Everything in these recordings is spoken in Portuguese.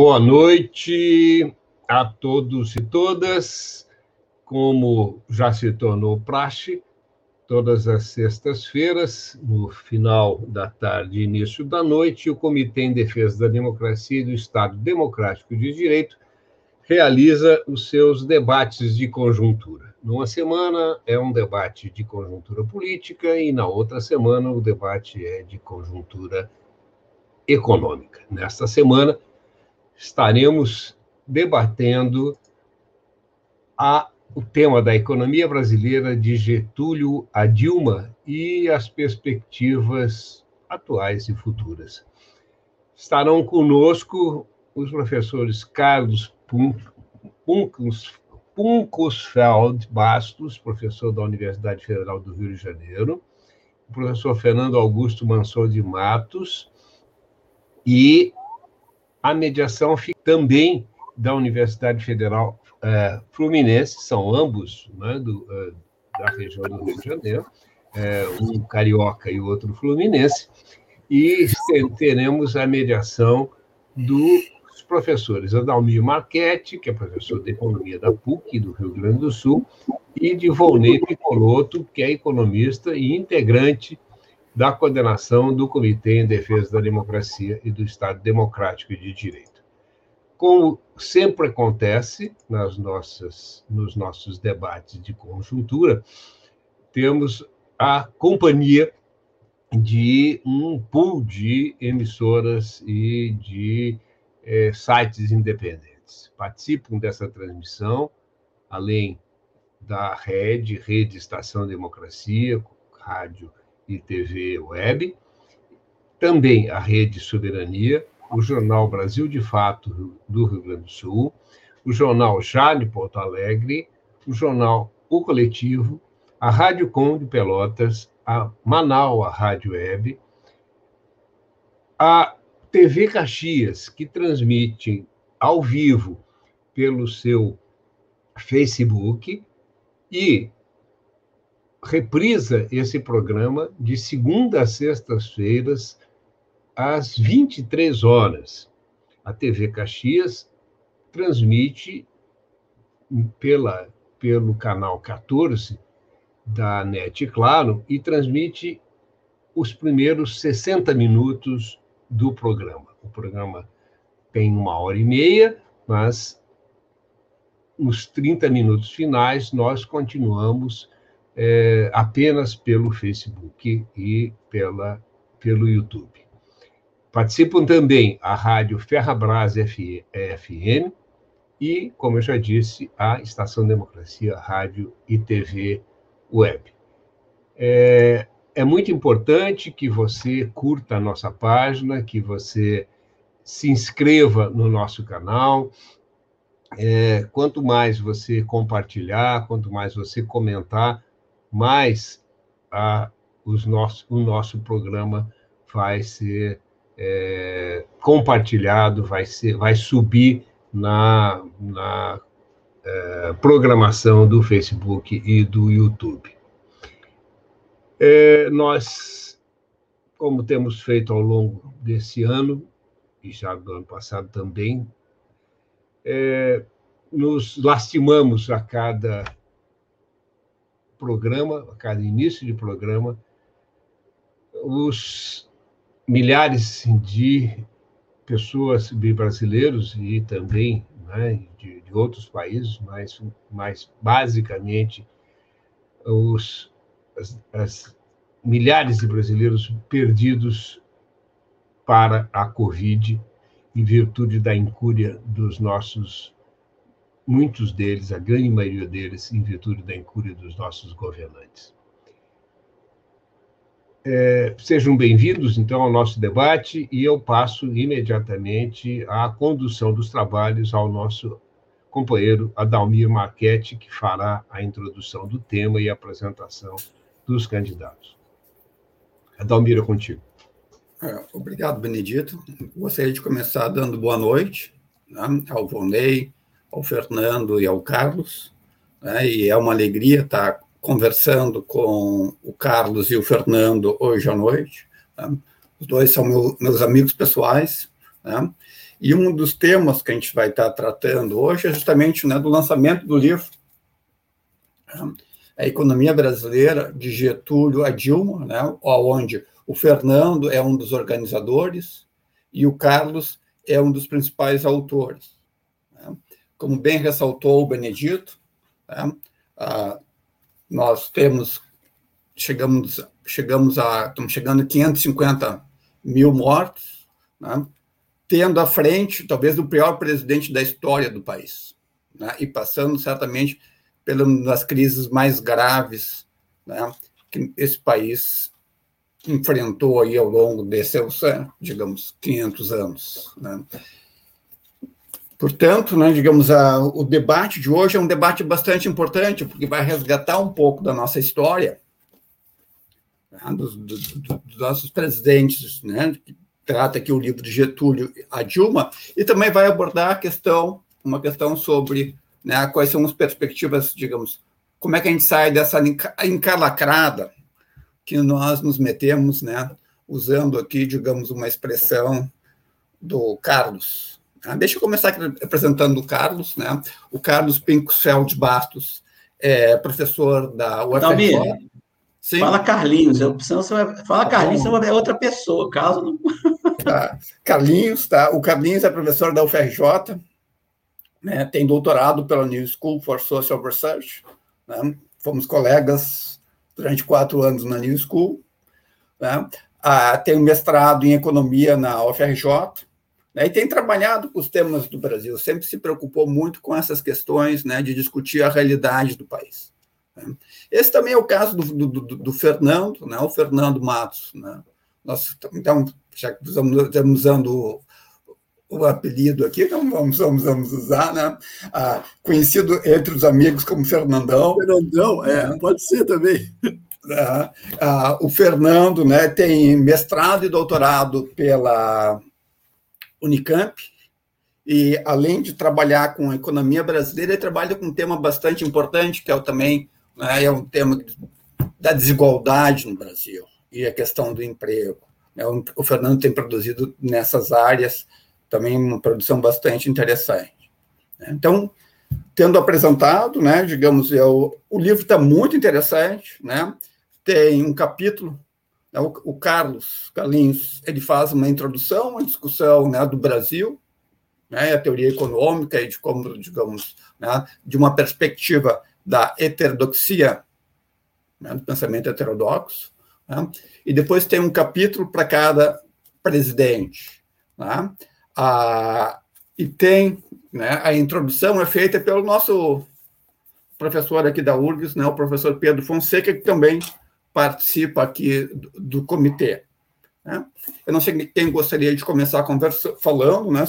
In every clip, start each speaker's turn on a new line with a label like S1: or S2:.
S1: Boa noite a todos e todas. Como já se tornou praxe, todas as sextas-feiras, no final da tarde e início da noite, o Comitê em Defesa da Democracia e do Estado Democrático de Direito realiza os seus debates de conjuntura. Numa semana é um debate de conjuntura política e na outra semana o debate é de conjuntura econômica. Nesta semana, estaremos debatendo a, o tema da economia brasileira de Getúlio a Dilma e as perspectivas atuais e futuras. Estarão conosco os professores Carlos Puncusfeld Bastos, professor da Universidade Federal do Rio de Janeiro, o professor Fernando Augusto Mansor de Matos e a mediação também da Universidade Federal é, Fluminense, são ambos né, do, é, da região do Rio de Janeiro, é, um carioca e o outro fluminense, e teremos a mediação dos professores Adalmir Marchetti, que é professor de Economia da PUC do Rio Grande do Sul, e de Volney Picoloto, que é economista e integrante da coordenação do Comitê em Defesa da Democracia e do Estado Democrático de Direito. Como sempre acontece nas nossas, nos nossos debates de conjuntura, temos a companhia de um pool de emissoras e de eh, sites independentes. Participam dessa transmissão, além da rede, Rede Estação Democracia, rádio e TV Web, também a Rede Soberania, o Jornal Brasil de Fato do Rio Grande do Sul, o Jornal Jale Porto Alegre, o Jornal O Coletivo, a Rádio Com de Pelotas, a Manaus, a Rádio Web, a TV Caxias, que transmite ao vivo pelo seu Facebook, e reprisa esse programa de segunda a sextas-feiras, às 23 horas. A TV Caxias transmite pela, pelo canal 14 da NET Claro e transmite os primeiros 60 minutos do programa. O programa tem uma hora e meia, mas nos 30 minutos finais nós continuamos é, apenas pelo Facebook e pela, pelo YouTube. Participam também a Rádio Ferrabras FM e, como eu já disse, a Estação Democracia Rádio e TV Web. É, é muito importante que você curta a nossa página, que você se inscreva no nosso canal. É, quanto mais você compartilhar, quanto mais você comentar, mais a, os nosso, o nosso programa vai ser é, compartilhado, vai, ser, vai subir na, na é, programação do Facebook e do YouTube. É, nós, como temos feito ao longo desse ano, e já do ano passado também, é, nos lastimamos a cada programa, a cada início de programa, os milhares de pessoas brasileiros e também né, de, de, outros países, mas, mas basicamente os as, as milhares de brasileiros perdidos para a Covid em virtude da incúria dos nossos muitos deles, a grande maioria deles, em virtude da incúria dos nossos governantes. É, sejam bem-vindos, então, ao nosso debate, e eu passo imediatamente a condução dos trabalhos ao nosso companheiro Adalmir Marchetti, que fará a introdução do tema e a apresentação dos candidatos. Adalmir, é contigo.
S2: É, obrigado, Benedito. Gostaria de começar dando boa noite né, ao Volney, ao Fernando e ao Carlos, né? e é uma alegria estar conversando com o Carlos e o Fernando hoje à noite. Né? Os dois são meu, meus amigos pessoais, né? E um dos temas que a gente vai estar tratando hoje é justamente né, do lançamento do livro A Economia Brasileira, de Getúlio a Dilma, né, onde o Fernando é um dos organizadores e o Carlos é um dos principais autores. Né. Como bem ressaltou o Benedito, né, nós temos, chegamos, chegamos a, estamos chegando a 550 mil mortos, né, tendo à frente, talvez, o pior presidente da história do país, né, e passando certamente pelas crises mais graves né, que esse país enfrentou aí ao longo desses, digamos, 500 anos. Portanto, né, digamos, a, o debate de hoje é um debate bastante importante, porque vai resgatar um pouco da nossa história, né, dos, dos, nossos presidentes, né, trata aqui o livro de Getúlio a Dilma, e também vai abordar a questão, uma questão sobre né, quais são as perspectivas, digamos, como é que a gente sai dessa encalacrada que nós nos metemos, né, usando aqui, digamos, uma expressão do Carlos. Né? Deixa eu começar aqui apresentando o Carlos, né? O Carlos Pincos Bastos é professor da UFRJ.
S3: Sim. Fala Carlinhos, eu, vai, fala tá Carlinhos, você vai ver outra pessoa, caso não.
S2: Tá. Carlinhos, tá? O Carlinhos é professor da UFRJ, né? tem doutorado pela New School for Social Research, né? fomos colegas durante quatro anos na New School, né? ah, tem um mestrado em economia na UFRJ, né? e tem trabalhado com os temas do Brasil, sempre se preocupou muito com essas questões né, de discutir a realidade do país. Né? Esse também é o caso do, do, do, Fernando, né? o Fernando Matos. Né? Nós, então, já que estamos usando o, apelido aqui, então vamos, vamos, vamos usar, né? Ah, conhecido entre os amigos como Fernandão.
S3: Fernandão, é, né? pode ser também.
S2: Ah, ah, o Fernando né, tem mestrado e doutorado pela Unicamp, e além de trabalhar com a economia brasileira, ele trabalha com um tema bastante importante, que é também né, é um tema da desigualdade no Brasil e a questão do emprego. Né. O Fernando tem produzido nessas áreas também uma produção bastante interessante. Né. Então, tendo apresentado, né, digamos, eu, o livro está muito interessante, né, tem um capítulo, né, o, o, Carlos Carlinhos, ele faz uma introdução, uma discussão né, do Brasil, né, a teoria econômica e de como, digamos, né, de uma perspectiva da heterodoxia, né, do pensamento heterodoxo, né, e depois tem um capítulo para cada presidente. Né, a, e tem né, a introdução é feita pelo nosso professor aqui da URGS, né, o professor Pedro Fonseca, que também participa aqui do, do comitê. Né. Eu não sei quem gostaria de começar conversa falando, né,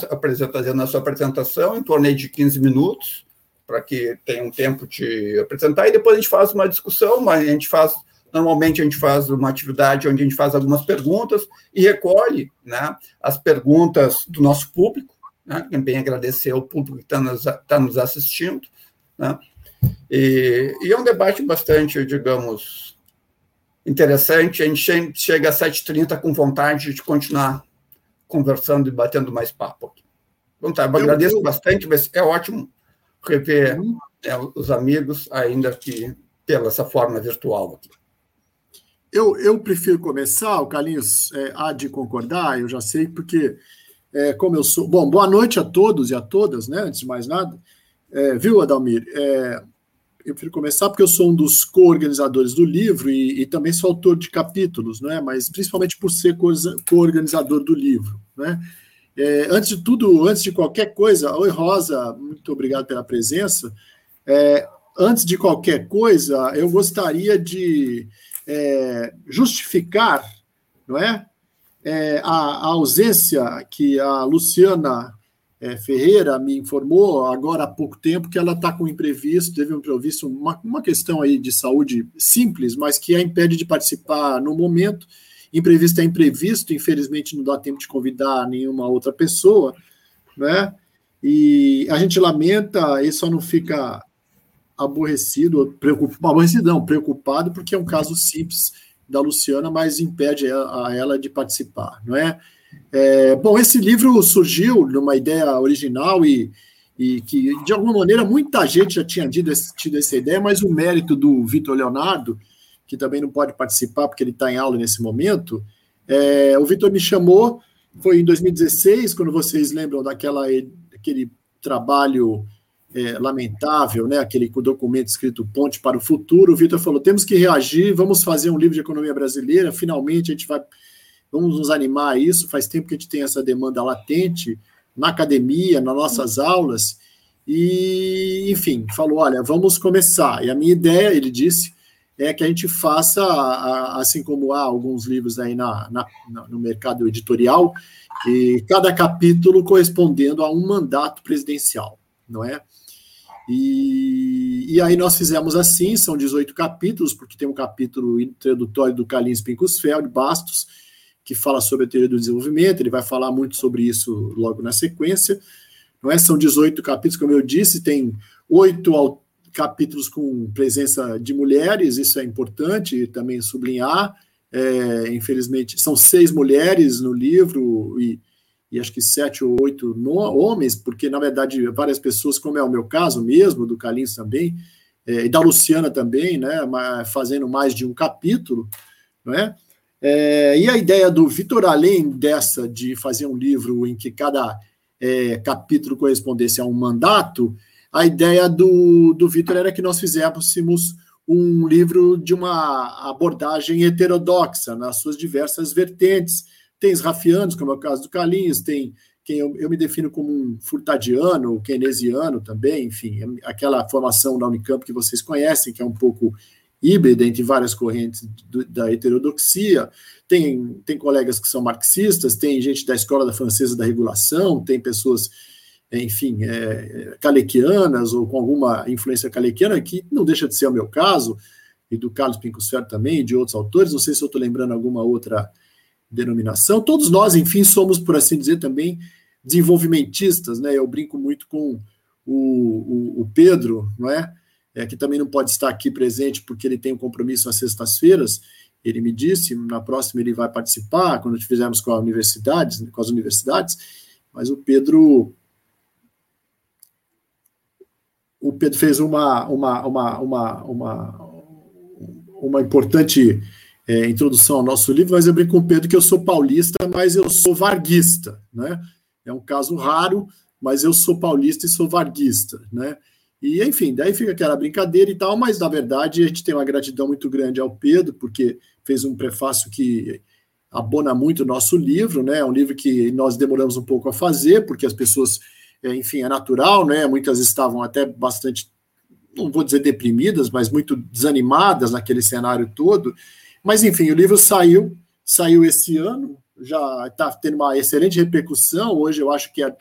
S2: fazendo a sua apresentação, em torno de 15 minutos, para que tenha um tempo de apresentar, e depois a gente faz uma discussão, mas a gente faz, normalmente a gente faz uma atividade onde a gente faz algumas perguntas e recolhe né, as perguntas do nosso público, né, também agradecer ao público que está nos, tá nos assistindo, né, e, e, é um debate bastante, digamos, interessante, a gente chega às 7h30 com vontade de continuar conversando e batendo mais papo aqui. Bom, tá, eu agradeço eu, bastante, mas é ótimo rever uhum. é, os amigos, ainda que pela essa forma virtual aqui.
S4: Eu, eu prefiro começar, o Carlinhos é, há de concordar, eu já sei, porque é, como eu sou. Bom, boa noite a todos e a todas, né? Antes de mais nada. É, viu, Adalmir? É, eu prefiro começar porque eu sou um dos co-organizadores do livro e, e, também sou autor de capítulos, né? mas principalmente por ser co-organizador do livro. Né? É, antes de tudo, antes de qualquer coisa, oi Rosa, muito obrigado pela presença. É, antes de qualquer coisa, eu gostaria de é, justificar, não é, é a, a, ausência que a Luciana é, Ferreira me informou agora há pouco tempo que ela está com imprevisto, teve um imprevisto, uma, uma questão aí de saúde simples, mas que a impede de participar no momento imprevisto é imprevisto, infelizmente não dá tempo de convidar nenhuma outra pessoa, né? E a gente lamenta e só não fica aborrecido, preocupado, aborrecido não, preocupado, porque é um caso simples da Luciana, mas impede a ela de participar, não é? É, bom, esse livro surgiu numa ideia original e, e que, de alguma maneira, muita gente já tinha tido, tido essa ideia, mas o mérito do Vitor Leonardo, que também não pode participar porque ele está em aula nesse momento, é, o Vitor me chamou, foi em 2016, quando vocês lembram daquela, daquele trabalho é, lamentável, né, aquele documento escrito Ponte para o Futuro, o Vitor falou: temos que reagir, vamos fazer um livro de economia brasileira, finalmente a gente vai, vamos nos animar a isso. Faz tempo que a gente tem essa demanda latente na academia, nas nossas aulas, e, enfim, falou: olha, vamos começar. E a minha ideia, ele disse, é que a gente faça, assim como há alguns livros aí na, na, no mercado editorial, e cada capítulo correspondendo a um mandato presidencial, não é? E, e aí nós fizemos assim, são 18 capítulos, porque tem um capítulo introdutório do Carlinhos Pincusfeld, Bastos, que fala sobre a teoria do desenvolvimento, ele vai falar muito sobre isso logo na sequência. Não é? São 18 capítulos, como eu disse, tem oito capítulos com presença de mulheres, isso é importante também sublinhar. É, infelizmente, são seis mulheres no livro e e acho que sete ou oito homens, porque, na verdade, várias pessoas, como é o meu caso mesmo, do Carlinhos também, é, e da Luciana também, né, fazendo mais de um capítulo, não é? É, e a ideia do Vitor, além dessa de fazer um livro em que cada é, capítulo correspondesse a um mandato, a ideia do, do Vitor era que nós fizéssemos um livro de uma abordagem heterodoxa nas suas diversas vertentes, tem os rafianos, como é o caso do Carlinhos, tem quem eu, eu me defino como um furtadiano, keynesiano também, enfim, aquela formação da Unicamp que vocês conhecem, que é um pouco híbrida entre várias correntes do, da heterodoxia. Tem, tem colegas que são marxistas, tem gente da escola da francesa da regulação, tem pessoas, enfim, é, calequianas ou com alguma influência calequiana, que não deixa de ser o meu caso, e do Carlos Pincusfer também, de outros autores. Não sei se eu estou lembrando alguma outra denominação. Todos nós, enfim, somos, por assim dizer, também desenvolvimentistas, né? Eu brinco muito com o, o, o Pedro, não é? É? Que também não pode estar aqui presente porque ele tem um compromisso às sextas-feiras. Ele me disse, na próxima ele vai participar, quando fizermos com, a universidades, com as universidades, mas o Pedro o Pedro fez uma, uma, uma, uma, uma, uma importante é, introdução ao nosso livro, mas eu brinco com o Pedro que eu sou paulista, mas eu sou varguista, né? É um caso raro, mas eu sou paulista e sou varguista, né? E, enfim, daí fica aquela brincadeira e tal, mas, na verdade, a gente tem uma gratidão muito grande ao Pedro, porque fez um prefácio que abona muito o nosso livro, né? É um livro que nós demoramos um pouco a fazer, porque as pessoas, é, enfim, é natural, né? Muitas estavam até bastante, não vou dizer deprimidas, mas muito desanimadas naquele cenário todo, mas, enfim, o livro saiu, saiu esse ano, já está tendo uma excelente repercussão. Hoje eu acho que é,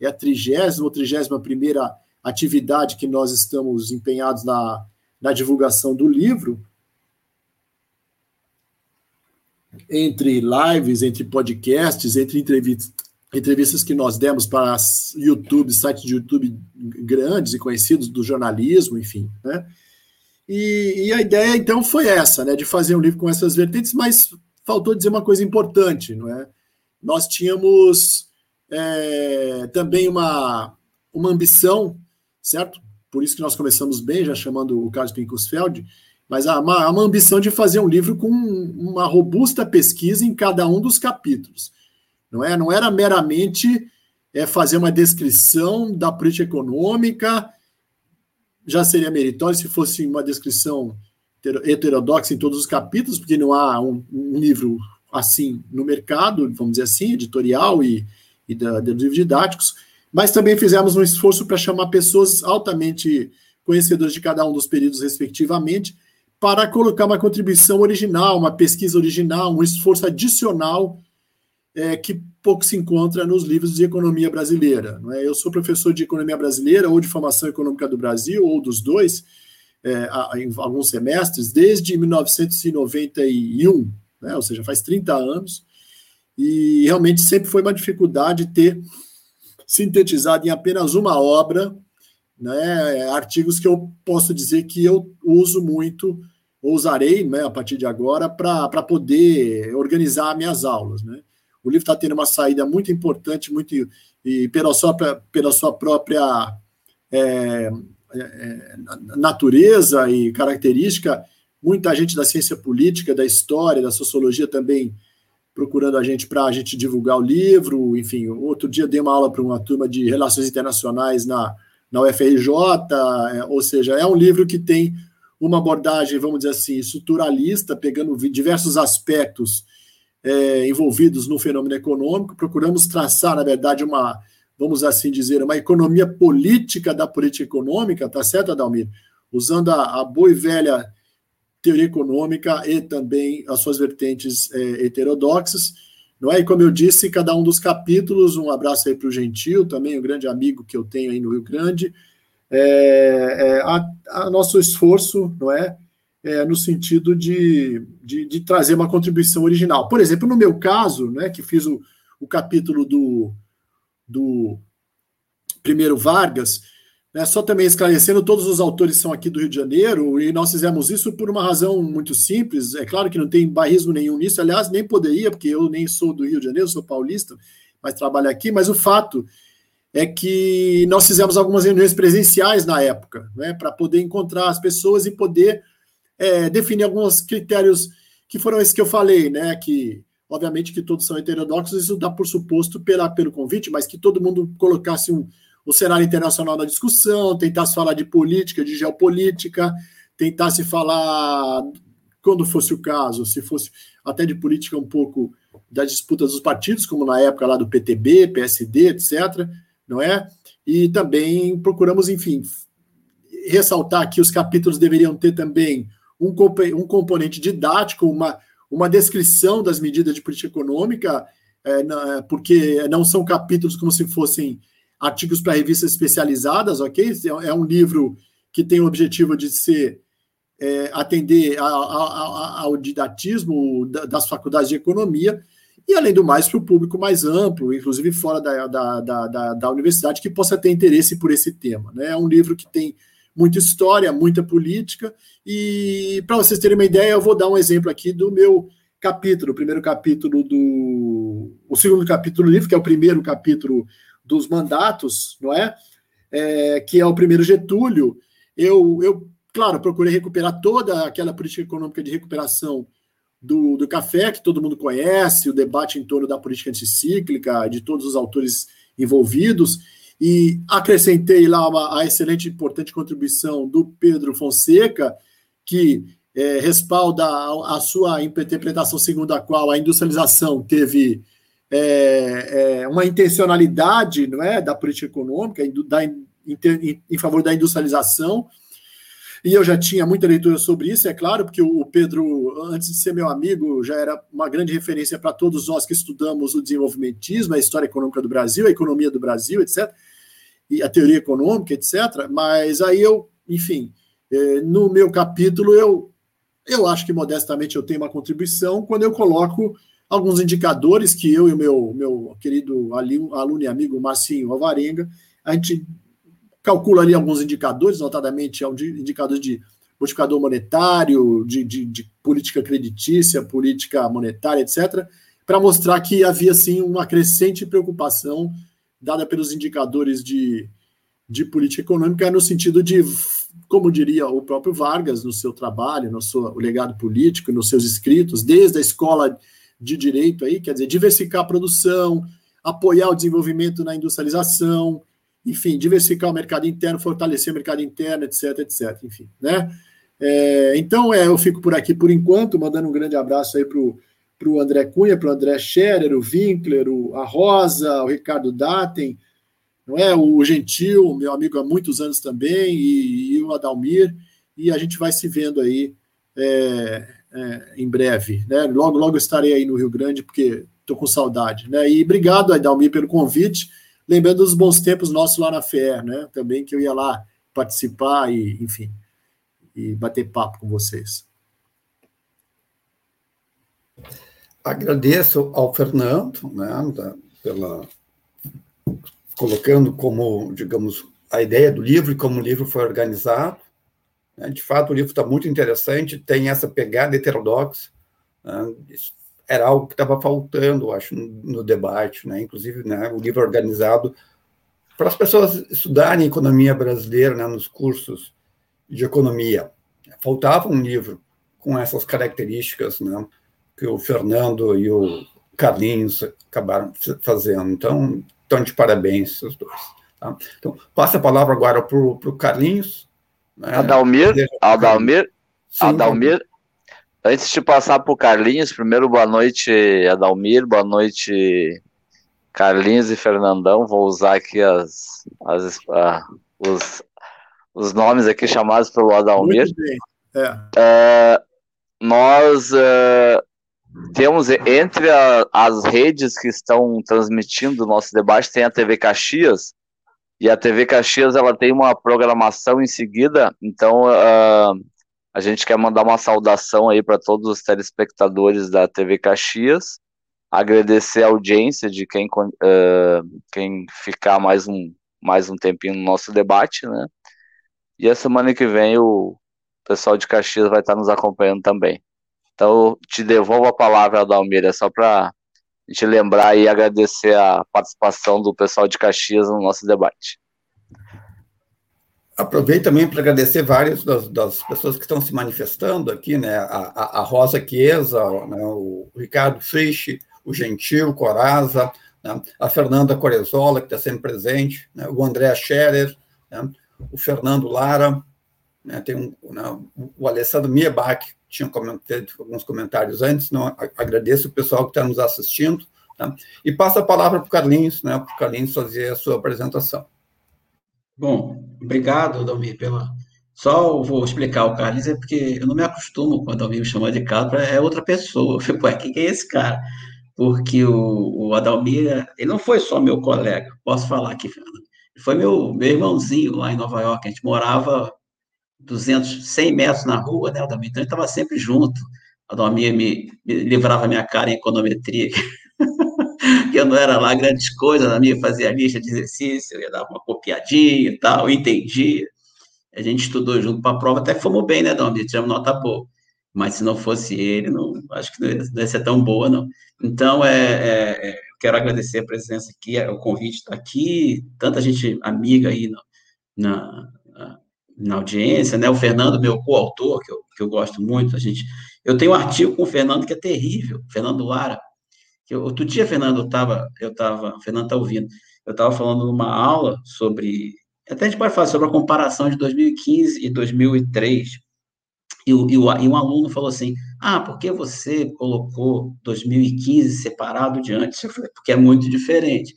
S4: é a trigésima ou trigésima primeira atividade que nós estamos empenhados na, na divulgação do livro. Entre lives, entre podcasts, entre entrevistas, entrevistas que nós demos para YouTube, sites de YouTube grandes e conhecidos do jornalismo, enfim, né? E, e, a ideia, então, foi essa, né, de fazer um livro com essas vertentes, mas faltou dizer uma coisa importante, não é? Nós tínhamos é, também uma, uma ambição, certo? Por isso que nós começamos bem, já chamando o Carlos Pinkusfeld, mas há uma, uma ambição de fazer um livro com uma robusta pesquisa em cada um dos capítulos. Não, é? não era meramente é, fazer uma descrição da política econômica já seria meritório se fosse uma descrição heterodoxa em todos os capítulos, porque não há um, um livro assim no mercado, vamos dizer assim, editorial e, e da, de livros didáticos, mas também fizemos um esforço para chamar pessoas altamente conhecedoras de cada um dos períodos, respectivamente, para colocar uma contribuição original, uma pesquisa original, um esforço adicional é, que pouco se encontra nos livros de economia brasileira. É? Eu sou professor de economia brasileira ou de formação econômica do Brasil, ou dos dois, é, em alguns semestres, desde 1991, né? ou seja, faz 30 anos, e realmente sempre foi uma dificuldade ter sintetizado em apenas uma obra né, artigos que eu posso dizer que eu uso muito, usarei né, a partir de agora, para poder organizar minhas aulas. Né? O livro está tendo uma saída muito importante, muito e pela sua, pela sua própria é, é, natureza e característica, muita gente da ciência política, da história, da sociologia também procurando a gente para a gente divulgar o livro. Enfim, outro dia dei uma aula para uma turma de relações internacionais na, na UFRJ, é, ou seja, é um livro que tem uma abordagem, vamos dizer assim, estruturalista, pegando diversos aspectos é, envolvidos no fenômeno econômico. Procuramos traçar, na verdade, uma, vamos assim dizer, uma economia política da política econômica, tá certo, Adalmir? Usando a, a boa e velha teoria econômica e também as suas vertentes é, heterodoxas. Não é? E como eu disse, cada um dos capítulos, um abraço aí para o Gentil, também um grande amigo que eu tenho aí no Rio Grande, é, é, a, a, nosso esforço, não é? é no sentido de, de, de, trazer uma contribuição original. Por exemplo, no meu caso, né, que fiz o, o capítulo do, do primeiro Vargas, né, só também esclarecendo, todos os autores são aqui do Rio de Janeiro, e nós fizemos isso por uma razão muito simples. É claro que não tem bairrismo nenhum nisso, aliás, nem poderia, porque eu nem sou do Rio de Janeiro, sou paulista, mas trabalho aqui. Mas o fato é que nós fizemos algumas reuniões presenciais na época, né, para poder encontrar as pessoas e poder é, definir alguns critérios que foram esses que eu falei, né, que obviamente que todos são heterodoxos, isso dá por suposto pela, pelo convite, mas que todo mundo colocasse um o cenário internacional da discussão, tentar se falar de política, de geopolítica, tentar se falar, quando fosse o caso, se fosse até de política um pouco das disputas dos partidos, como na época lá do PTB, PSD, etc., não é? E também procuramos, enfim, ressaltar que os capítulos deveriam ter também um, um componente didático, uma, uma descrição das medidas de política econômica, é, porque não são capítulos como se fossem artigos para revistas especializadas, ok? É, é um livro que tem o objetivo de ser é, atender a, a, a, ao didatismo das faculdades de economia e, além do mais, para o público mais amplo, inclusive fora da, da, da, da, universidade, que possa ter interesse por esse tema. Né? É um livro que tem muita história, muita política, e para vocês terem uma ideia, eu vou dar um exemplo aqui do meu capítulo, o primeiro capítulo do. O segundo capítulo do livro, que é o primeiro capítulo dos mandatos, não é? é que é o primeiro Getúlio, eu, eu, claro, procurei recuperar toda aquela política econômica de recuperação do, do café, que todo mundo conhece, o debate em torno da política anticíclica, de todos os autores envolvidos, e acrescentei lá uma, a excelente e importante contribuição do Pedro Fonseca, que é, respalda a, a, sua interpretação segundo a qual a industrialização teve é, é, uma intencionalidade não é, da política econômica da, em, em, favor da industrialização. E eu já tinha muita leitura sobre isso, é claro, porque o Pedro, antes de ser meu amigo, já era uma grande referência para todos nós que estudamos o desenvolvimentismo, a história econômica do Brasil, a economia do Brasil, etc., e a teoria econômica, etc. Mas aí eu, enfim, é, no meu capítulo, eu, eu acho que modestamente eu tenho uma contribuição quando eu coloco alguns indicadores que eu e o meu, meu querido aluno e amigo Marcinho Alvarenga, a gente calcula ali alguns indicadores, notadamente indicadores de multiplicador monetário, de, de, de política creditícia, política monetária, etc., para mostrar que havia, sim, uma crescente preocupação dada pelos indicadores de, de política econômica no sentido de, como diria o próprio Vargas no seu trabalho, no seu legado político, nos seus escritos, desde a escola de direito aí, quer dizer, diversificar a produção, apoiar o desenvolvimento na industrialização, enfim, diversificar o mercado interno, fortalecer o mercado interno, etc, etc, enfim, né? É, então, é, eu fico por aqui por enquanto, mandando um grande abraço aí para o André Cunha, para o André Scherer, o Winkler, o, a Rosa, o Ricardo Daten, não é? O Gentil, meu amigo há muitos anos também, e, e o Adalmir, e a gente vai se vendo aí é, é, em breve. Né? Logo, logo estarei aí no Rio Grande, porque estou com saudade. Né? E obrigado, Aidalmir, pelo convite. Lembrando dos bons tempos nossos lá na FER, né? Também que eu ia lá participar e, enfim, e bater papo com vocês.
S2: Agradeço ao Fernando, né, pela colocando como, digamos, a ideia do livro e como o livro foi organizado. Né? De fato, o livro está muito interessante, tem essa pegada heterodoxa. Né? era algo que estava faltando, acho, no, no, debate, né? Inclusive, né, o livro organizado para as pessoas estudarem economia brasileira né, nos cursos de economia. Faltava um livro com essas características, né, que o Fernando e o Carlinhos acabaram fazendo. Então, estão de parabéns os dois. Tá? Então, passa a palavra agora para o Carlinhos.
S5: Né? Adalmir, Adalmir, Sim, Adalmir, antes de passar para o Carlinhos, primeiro boa noite, Adalmir, boa noite, Carlinhos e Fernandão. Vou usar aqui as, as os, os nomes aqui chamados pelo Adalmir. É. Uh, nós uh, temos entre a, as redes que estão transmitindo o nosso debate, tem a TV Caxias, e a TV Caxias ela tem uma programação em seguida, então uh, a gente quer mandar uma saudação aí para todos os telespectadores da TV Caxias, agradecer a audiência de quem, uh, quem ficar mais um, mais um tempinho no nosso debate, né? E a semana que vem o pessoal de Caxias vai estar nos acompanhando também. Então, te devolvo a palavra, Adalmir, é só para gente lembrar e agradecer a participação do pessoal de Caxias no nosso debate.
S2: Aproveito também para agradecer várias das, das, pessoas que estão se manifestando aqui, né? A, a, a Rosa Chiesa, né? o Ricardo Frisch, o Gentil Coraza, né? a Fernanda Corezola, que está sempre presente, né? o André Scherer, né? o Fernando Lara, né? tem um, né? o Alessandro Miebach, tinha feito alguns comentários antes, não, agradeço o pessoal que está nos assistindo, tá? e passo a palavra para o Carlinhos, né, para o Carlinhos fazer a sua apresentação.
S3: Bom, obrigado, Dalmir, pela... Só vou explicar o Carlinhos, é porque eu não me acostumo quando alguém me chama de Carlos, é outra pessoa. Eu fico, ué, quem é esse cara? Porque o, o Adalmir, ele não foi só meu colega, posso falar aqui, Fernando. Foi meu, meu irmãozinho lá em Nova York, a gente morava 200, 100 metros na rua, né, Adalmir? Então, ele estava sempre junto. A Adalmir me, me livrava minha cara em econometria, que eu não era lá grandes coisas, a Adalmir fazia lista de exercício, eu ia dar uma copiadinha e tal, entendia. A gente estudou junto para a prova, até fomos bem, né, Adalmir? Tiramos nota boa. Mas se não fosse ele, não, acho que não ia, não ia ser tão boa, não. Então, é, é, é quero agradecer a presença aqui, o convite está aqui, tanta gente amiga aí no, na, na audiência, né? O Fernando, meu coautor, que eu, que eu gosto muito, a gente. Eu tenho um artigo com o Fernando que é terrível, Fernando Lara. Que eu, outro dia, Fernando, eu estava, eu tava, o Fernando está ouvindo, eu estava falando numa aula sobre, até a gente pode falar sobre a comparação de 2015 e 2003, e, o, e, e um aluno falou assim, ah, por que você colocou 2015 separado de antes? Eu falei, porque é muito diferente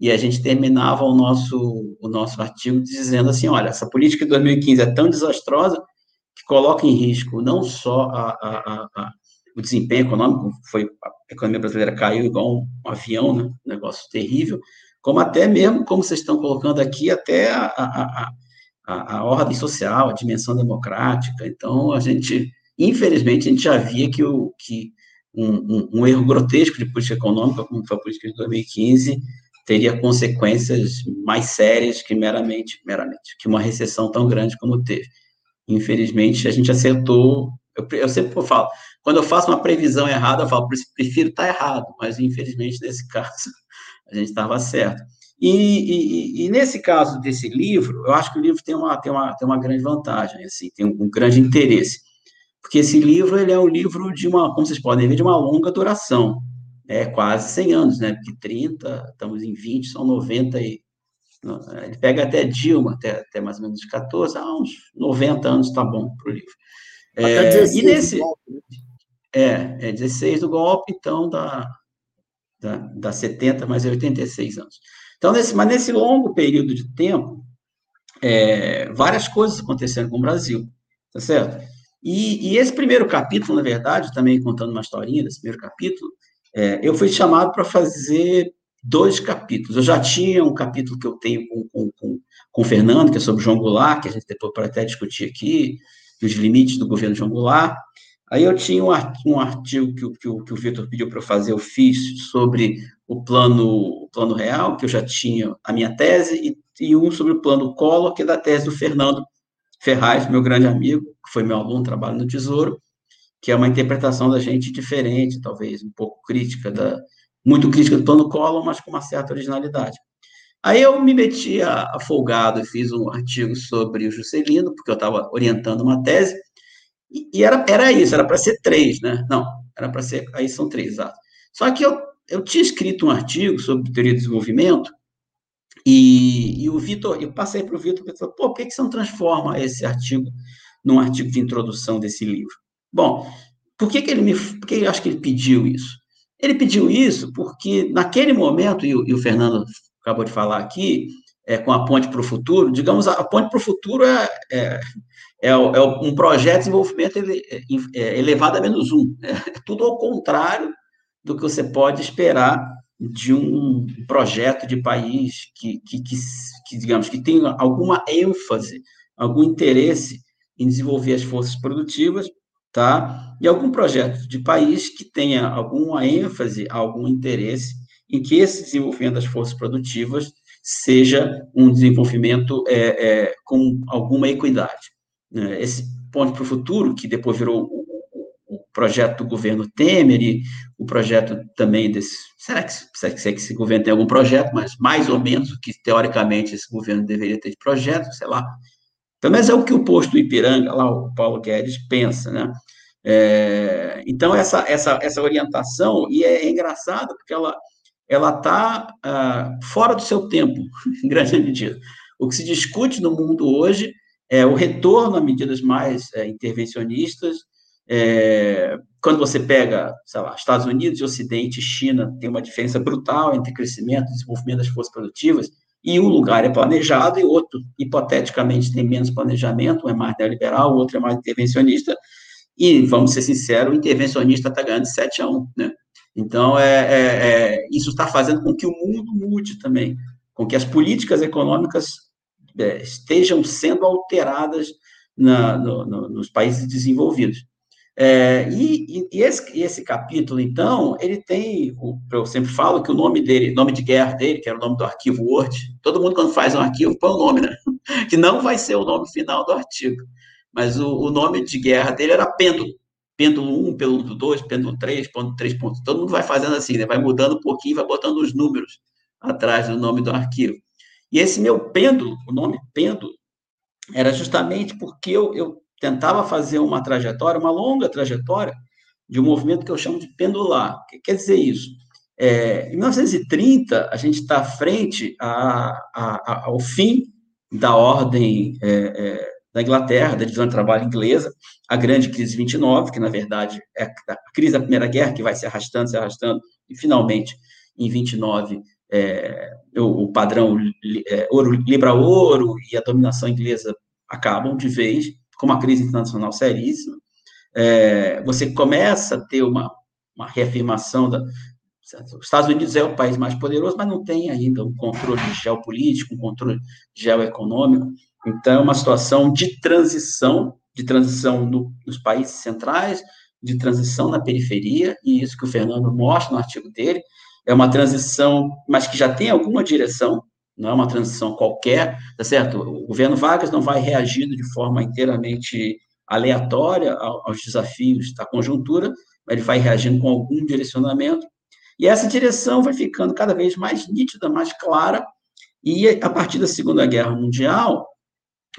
S3: e a gente terminava o nosso, o nosso artigo dizendo assim, olha, essa política de 2015 é tão desastrosa que coloca em risco não só a, a, a, o desempenho econômico, foi, a economia brasileira caiu igual um, avião, né, um negócio terrível, como até mesmo, como vocês estão colocando aqui, até a, a, ordem social, a dimensão democrática. Então, a gente, infelizmente, a gente já via que, o, que um, um, um erro grotesco de política econômica, como foi a política de 2015, teria consequências mais sérias que meramente, meramente, que uma recessão tão grande como teve. Infelizmente, a gente acertou. Eu, eu sempre falo, quando eu faço uma previsão errada, eu falo, prefiro estar errado, mas infelizmente nesse caso a gente estava certo. E, e, e, nesse caso desse livro, eu acho que o livro tem uma, tem uma, tem uma grande vantagem, assim, tem um, um grande interesse, porque esse livro ele é um livro de uma, como vocês podem ver, de uma longa duração é, quase 100 anos, né? Porque 30, estamos em 20, são 90 e. Ele pega até Dilma, até, até mais ou menos 14, ah, uns 90 anos está bom para o livro. É, e nesse. Né? É, é 16 do golpe, então dá, dá, dá 70, mais 86 é anos. Então, nesse, mas nesse longo período de tempo, é, várias coisas aconteceram com o Brasil, tá certo? E, e, esse primeiro capítulo, na verdade, também contando uma historinha desse primeiro capítulo, é, eu fui chamado para fazer dois capítulos. Eu já tinha um capítulo que eu tenho com, com, com, com o Fernando, que é sobre João Goulart, que a gente depois pode até discutir aqui, os limites do governo João Goulart. Aí eu tinha um artigo que, que, o, que o Vitor pediu para eu fazer, eu fiz sobre o plano, o plano real, que eu já tinha a minha tese, e, e um sobre o plano Collor, que é da tese do Fernando Ferraz, meu grande amigo, que foi meu aluno, trabalho no Tesouro, que é uma interpretação da gente diferente, talvez um pouco crítica, da, muito crítica do plano Collor, mas com uma certa originalidade. Aí eu me meti a, a folgado e fiz um artigo sobre o Juscelino, porque eu estava orientando uma tese, e, e era, era isso, era para ser três, né? Não, era para ser, aí são três, exato. Só que eu, eu tinha escrito um artigo sobre teoria do desenvolvimento, e, e o Vitor, eu passei para o Vitor e falou, pô, por que, que você não transforma esse artigo num artigo de introdução desse livro? Bom, por que, que ele me. Por que eu acho que ele pediu isso? Ele pediu isso porque, naquele momento, e o, e o Fernando acabou de falar aqui, é, com a Ponte para o Futuro, digamos, a Ponte para o Futuro é, é, é, é, um projeto de desenvolvimento ele, é, elevado a menos um. É tudo ao contrário do que você pode esperar de um projeto de país que, que, que, que digamos, que tenha alguma ênfase, algum interesse em desenvolver as forças produtivas, tá? E algum projeto de país que tenha alguma ênfase, algum interesse em que esse desenvolvimento das forças produtivas seja um desenvolvimento é, é, com alguma equidade. Né? Esse ponto para o futuro, que depois virou o, o, o, projeto do governo Temer e o projeto também desse. Será que, será que esse governo tem algum projeto, mas mais ou menos o que teoricamente esse governo deveria ter de projeto, sei lá, pelo menos é o que o posto do Ipiranga, lá o Paulo Guedes, pensa, né? É, então, essa, essa, essa orientação, e é, é engraçado porque ela ela está ah, fora do seu tempo, em grande medida. O que se discute no mundo hoje é o retorno a medidas mais é, intervencionistas. É, quando você pega, sei lá, Estados Unidos, Ocidente China, tem uma diferença brutal entre crescimento e desenvolvimento das forças produtivas, e um lugar é planejado e outro, hipoteticamente, tem menos planejamento, um é mais neoliberal, o outro é mais intervencionista, e, vamos ser sinceros, o intervencionista está ganhando 7 a 1, né? Então, é, é, é isso está fazendo com que o mundo mude também, com que as políticas econômicas é, estejam sendo alteradas na, no, no, nos países desenvolvidos. É, e, e, esse, esse, capítulo, então, ele tem, eu sempre falo que o nome dele, nome de guerra dele, que era o nome do arquivo Word, todo mundo quando faz um arquivo põe o um nome, né? Que não vai ser o nome final do artigo, mas o, o nome de guerra dele era pêndulo. Pêndulo 1, pêndulo 2, pêndulo 3, ponto 3, ponto. Todo mundo vai fazendo assim, né? Vai mudando um pouquinho, vai botando os números atrás do nome do arquivo. E esse meu pêndulo, o nome pêndulo, era justamente porque eu, eu tentava fazer uma trajetória, uma longa trajetória, de um movimento que eu chamo de pendular. O que quer dizer isso? É, em 1930, a gente está frente a, a, a, ao fim da ordem é, é, da Inglaterra, da divisão de trabalho inglesa, a grande crise de 29, que na verdade é a crise da Primeira Guerra, que vai se arrastando, se arrastando, e finalmente, em 29, é, o, o, padrão é, ouro, libra ouro e a dominação inglesa acabam de vez, com uma crise internacional seríssima, é, você começa a ter uma, uma reafirmação da. Os Estados Unidos é o país mais poderoso, mas não tem ainda um controle geopolítico, um controle geoeconômico. Então, é uma situação de transição, de transição no, nos países centrais, de transição na periferia, e isso que o Fernando mostra no artigo dele, é uma transição, mas que já tem alguma direção, não é uma transição qualquer, tá certo? O governo Vargas não vai reagindo de forma inteiramente aleatória aos desafios da conjuntura, mas ele vai reagindo com algum direcionamento, e essa direção vai ficando cada vez mais nítida, mais clara, e a partir da Segunda Guerra Mundial,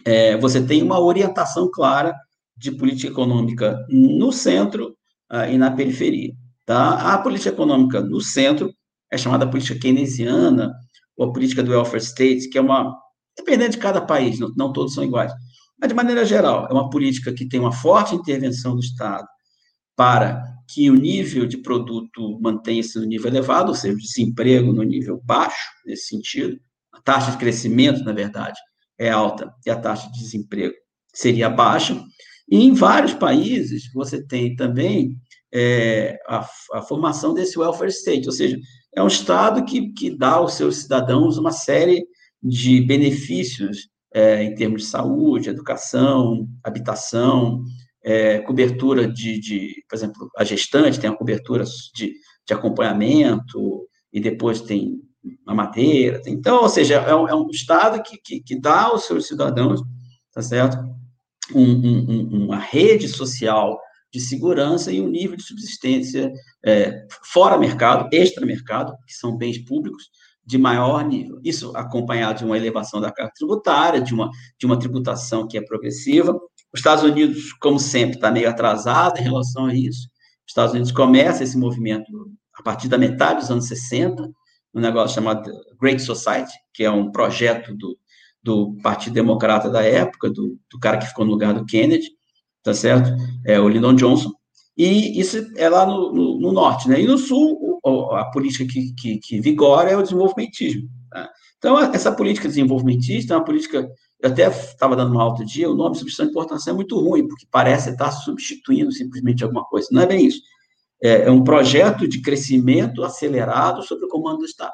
S3: é, você tem uma orientação clara de política econômica no centro uh, e na periferia. Tá? A política econômica no centro é chamada política keynesiana, ou a política do welfare state, que é uma, dependendo de cada país, não, não todos são iguais, mas de maneira geral, é uma política que tem uma forte intervenção do Estado para que o nível de produto mantenha-se no nível elevado, ou seja, o desemprego no nível baixo, nesse sentido, a taxa de crescimento, na verdade, é alta e a taxa de desemprego seria baixa. E em vários países você tem também é, a, a, formação desse welfare state, ou seja, é um Estado que, que dá aos seus cidadãos uma série de benefícios é, em termos de saúde, educação, habitação, é, cobertura de, de, por exemplo, a gestante tem a cobertura de, de acompanhamento, e depois tem a madeira. Tem, então, ou seja, é um, é um Estado que, que, que, dá aos seus cidadãos, tá certo? Um, um, uma rede social de segurança e um nível de subsistência é, fora mercado, extra mercado, que são bens públicos, de maior nível. Isso acompanhado de uma elevação da carga tributária, de uma, de uma tributação que é progressiva. Os Estados Unidos, como sempre, está meio atrasado em relação a isso. Os Estados Unidos começa esse movimento a partir da metade dos anos 60, um negócio chamado Great Society, que é um projeto do, do Partido Democrata da época, do, do cara que ficou no lugar do Kennedy, tá certo? É o Lyndon Johnson. E isso é lá no, no, no norte, né? E no sul, a política que, que, que vigora é o desenvolvimentismo. Tá? Então, essa política desenvolvimentista é uma política. Eu até estava dando uma alta dia, o nome substituição de importação é muito ruim, porque parece estar substituindo simplesmente alguma coisa. Não é bem isso. É, é um projeto de crescimento acelerado sob o comando do Estado.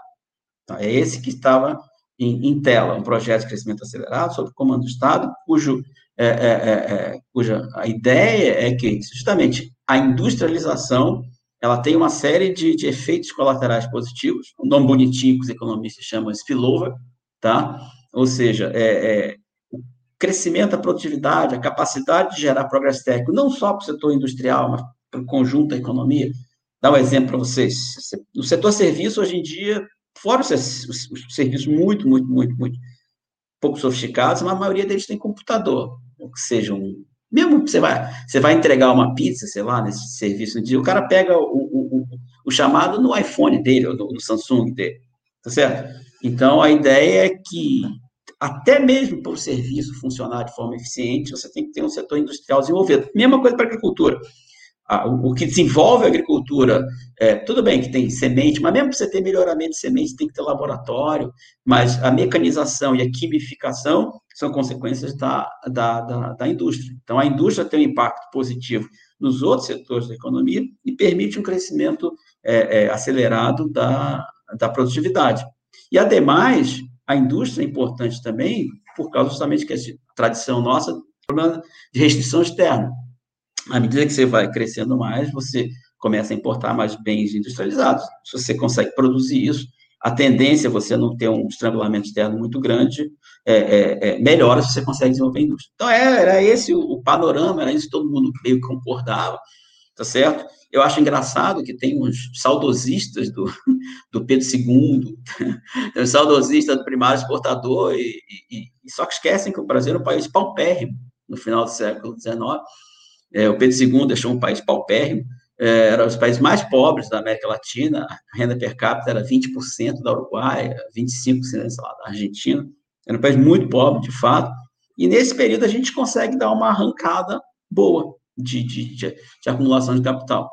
S3: Tá? É esse que estava em, em, tela, um projeto de crescimento acelerado sob o comando do Estado, cujo, é, é, é, é cuja a ideia é que, justamente, a industrialização ela tem uma série de, de efeitos colaterais positivos, um nome bonitinho que os economistas chamam spillover, tá? Ou seja, é, é, crescimento da produtividade, a capacidade de gerar progresso técnico, não só para o setor industrial, mas para o conjunto da economia. Dá um exemplo para vocês. No setor serviço, hoje em dia, fora os serviços muito, muito, muito, muito pouco sofisticados, mas a maioria deles tem computador, ou que seja um mesmo você vai, você vai entregar uma pizza, sei lá, nesse serviço o cara pega o, o, o, o chamado no iPhone dele, ou no, no Samsung dele, tá certo? Então, a ideia é que, até mesmo para o serviço funcionar de forma eficiente, você tem que ter um setor industrial desenvolvido. Mesma coisa para a agricultura o que desenvolve a agricultura, é, tudo bem que tem semente, mas mesmo para você ter melhoramento de semente, tem que ter laboratório, mas a mecanização e a quimificação são consequências da, da, da, da indústria. Então, a indústria tem um impacto positivo nos outros setores da economia e permite um crescimento é, é, acelerado da, da produtividade. E, ademais, a indústria é importante também por causa justamente que a tradição nossa, de restrição externa à medida que você vai crescendo mais, você começa a importar mais bens industrializados. Se você consegue produzir isso, a tendência é você não ter um estrangulamento externo muito grande, é, é, é, melhora se você consegue desenvolver a indústria. Então, é, era esse o, o, panorama, era isso que todo mundo meio que concordava, tá certo? Eu acho engraçado que tem uns saudosistas do, do Pedro II, tem uns saudosistas do primário exportador, e, e, e, só que esquecem que o Brasil era um país paupérrimo no final do século XIX, é, o Pedro II deixou um país paupérrimo, é, era os países mais pobres da América Latina, a renda per capita era 20% da Uruguai, 25% sei lá, da Argentina, era um país muito pobre, de fato, e nesse período a gente consegue dar uma arrancada boa de, de, de, de acumulação de capital.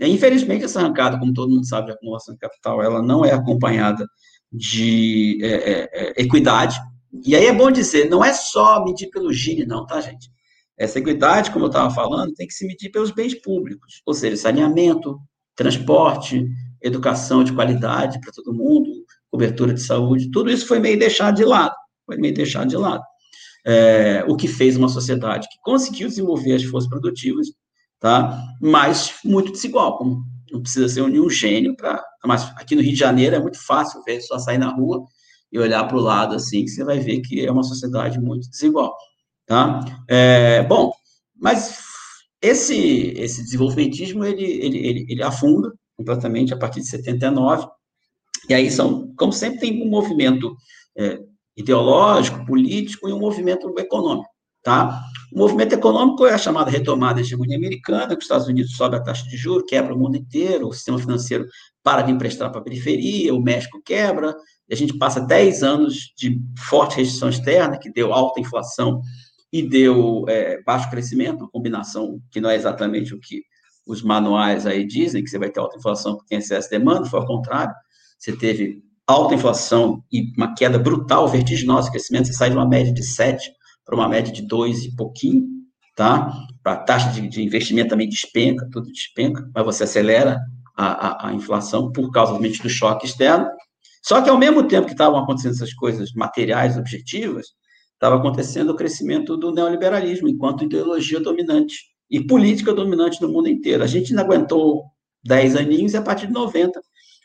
S3: É, infelizmente, essa arrancada, como todo mundo sabe, de acumulação de capital, ela não é acompanhada de é, é, é equidade, e aí é bom dizer, não é só medir pelo Gini, não, tá, gente? Essa equidade, como eu estava falando, tem que se medir pelos bens públicos, ou seja, saneamento, transporte, educação de qualidade para todo mundo, cobertura de saúde, tudo isso foi meio deixado de lado, foi meio deixado de lado. É, o que fez uma sociedade que conseguiu desenvolver as forças produtivas, tá? mas muito desigual, como não precisa ser nenhum gênio para. Mas aqui no Rio de Janeiro é muito fácil ver, só sair na rua e olhar para o lado assim, que você vai ver que é uma sociedade muito desigual. Tá? É, bom, mas esse, esse desenvolvimentismo, ele, ele, ele, ele afunda completamente a partir de 79, e aí são, como sempre, tem um movimento é, ideológico, político e um movimento econômico, tá? O movimento econômico é a chamada retomada da hegemonia americana, que os Estados Unidos sobe a taxa de juros, quebra o mundo inteiro, o sistema financeiro para de emprestar para a periferia, o México quebra, e a gente passa 10 anos de forte restrição externa, que deu alta inflação e deu é, baixo crescimento, uma combinação que não é exatamente o que os manuais aí dizem, que você vai ter alta inflação porque tem excesso de demanda, foi ao contrário, você teve alta inflação e uma queda brutal, vertiginosa de crescimento, você sai de uma média de 7 para uma média de 2 e pouquinho, tá? A taxa de, de, investimento também despenca, tudo despenca, mas você acelera a, a, a inflação por causa do choque externo. Só que ao mesmo tempo que estavam acontecendo essas coisas materiais, objetivas, estava acontecendo o crescimento do neoliberalismo enquanto ideologia dominante e política dominante no mundo inteiro. A gente não aguentou 10 aninhos e a partir de 90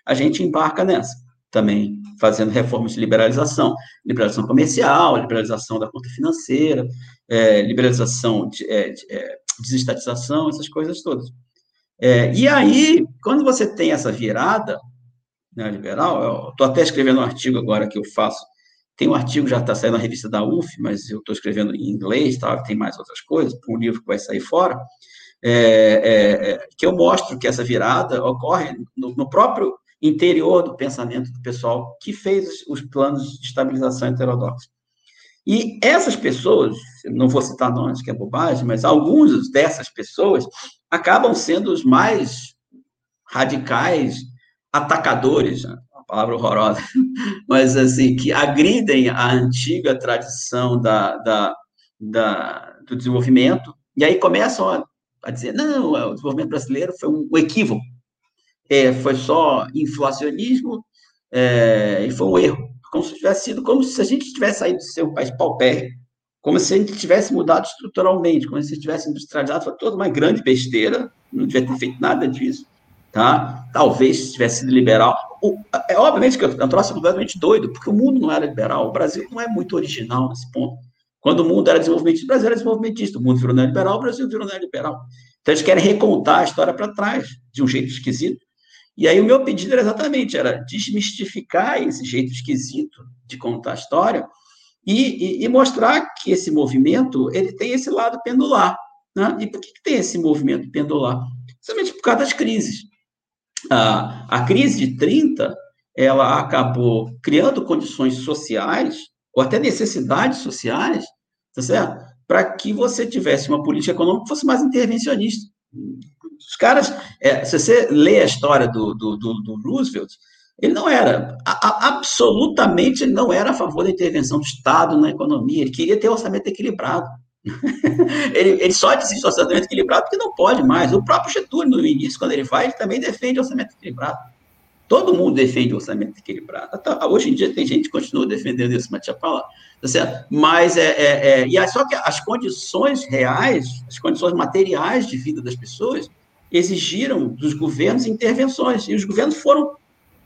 S3: a gente embarca nessa, também fazendo reformas de liberalização, liberalização comercial, liberalização da conta financeira, é, liberalização de, é, de, é, desestatização, essas coisas todas. É, e aí, quando você tem essa virada neoliberal, eu estou até escrevendo um artigo agora que eu faço, tem um artigo já está saindo na revista da UF, mas eu estou escrevendo em inglês, tá, tem mais outras coisas, um livro que vai sair fora, é, é, é, que eu mostro que essa virada ocorre no, no, próprio interior do pensamento do pessoal que fez os, os planos de estabilização heterodoxa. E essas pessoas, não vou citar nomes, que é bobagem, mas alguns dessas pessoas acabam sendo os mais radicais atacadores, né? Palavra horrorosa, mas assim, que agridem a antiga tradição da, da, da do desenvolvimento, e aí começam a, a, dizer, não, o desenvolvimento brasileiro foi um, equívoco, é, foi só inflacionismo, é, e foi um erro, como se tivesse sido, como se a gente tivesse saído de ser um país paupérrimo, como se a gente tivesse mudado estruturalmente, como se tivesse industrializado, foi toda uma grande besteira, não devia ter feito nada disso, tá? Talvez tivesse sido liberal. O, é obviamente que é um troço completamente doido, porque o mundo não era liberal, o Brasil não é muito original nesse ponto. Quando o mundo era desenvolvimentista, o Brasil era desenvolvimentista, o mundo virou neoliberal, o Brasil virou neoliberal. Então, eles querem recontar a história para trás, de um jeito esquisito. E aí, o meu pedido era exatamente, era desmistificar esse jeito esquisito de contar a história e, e, e, mostrar que esse movimento ele tem esse lado pendular. Né? E por que, que tem esse movimento pendular? Simplesmente por causa das crises. A, a crise de 30 ela acabou criando condições sociais, ou até necessidades sociais, tá? Para que você tivesse uma política econômica que fosse mais intervencionista. Os caras, é, se você lê a história do, do, do, do Roosevelt, ele não era, a, absolutamente não era a favor da intervenção do Estado na economia, ele queria ter orçamento equilibrado. ele, ele só desiste do orçamento equilibrado porque não pode mais. O próprio Getúlio, no início, quando ele vai, ele também defende orçamento equilibrado. Todo mundo defende orçamento equilibrado. Até, hoje em dia tem gente que continua defendendo isso, mas tinha falar. Tá? Mas é, é, é, e só que as condições reais, as condições materiais de vida das pessoas exigiram dos governos intervenções. E os governos foram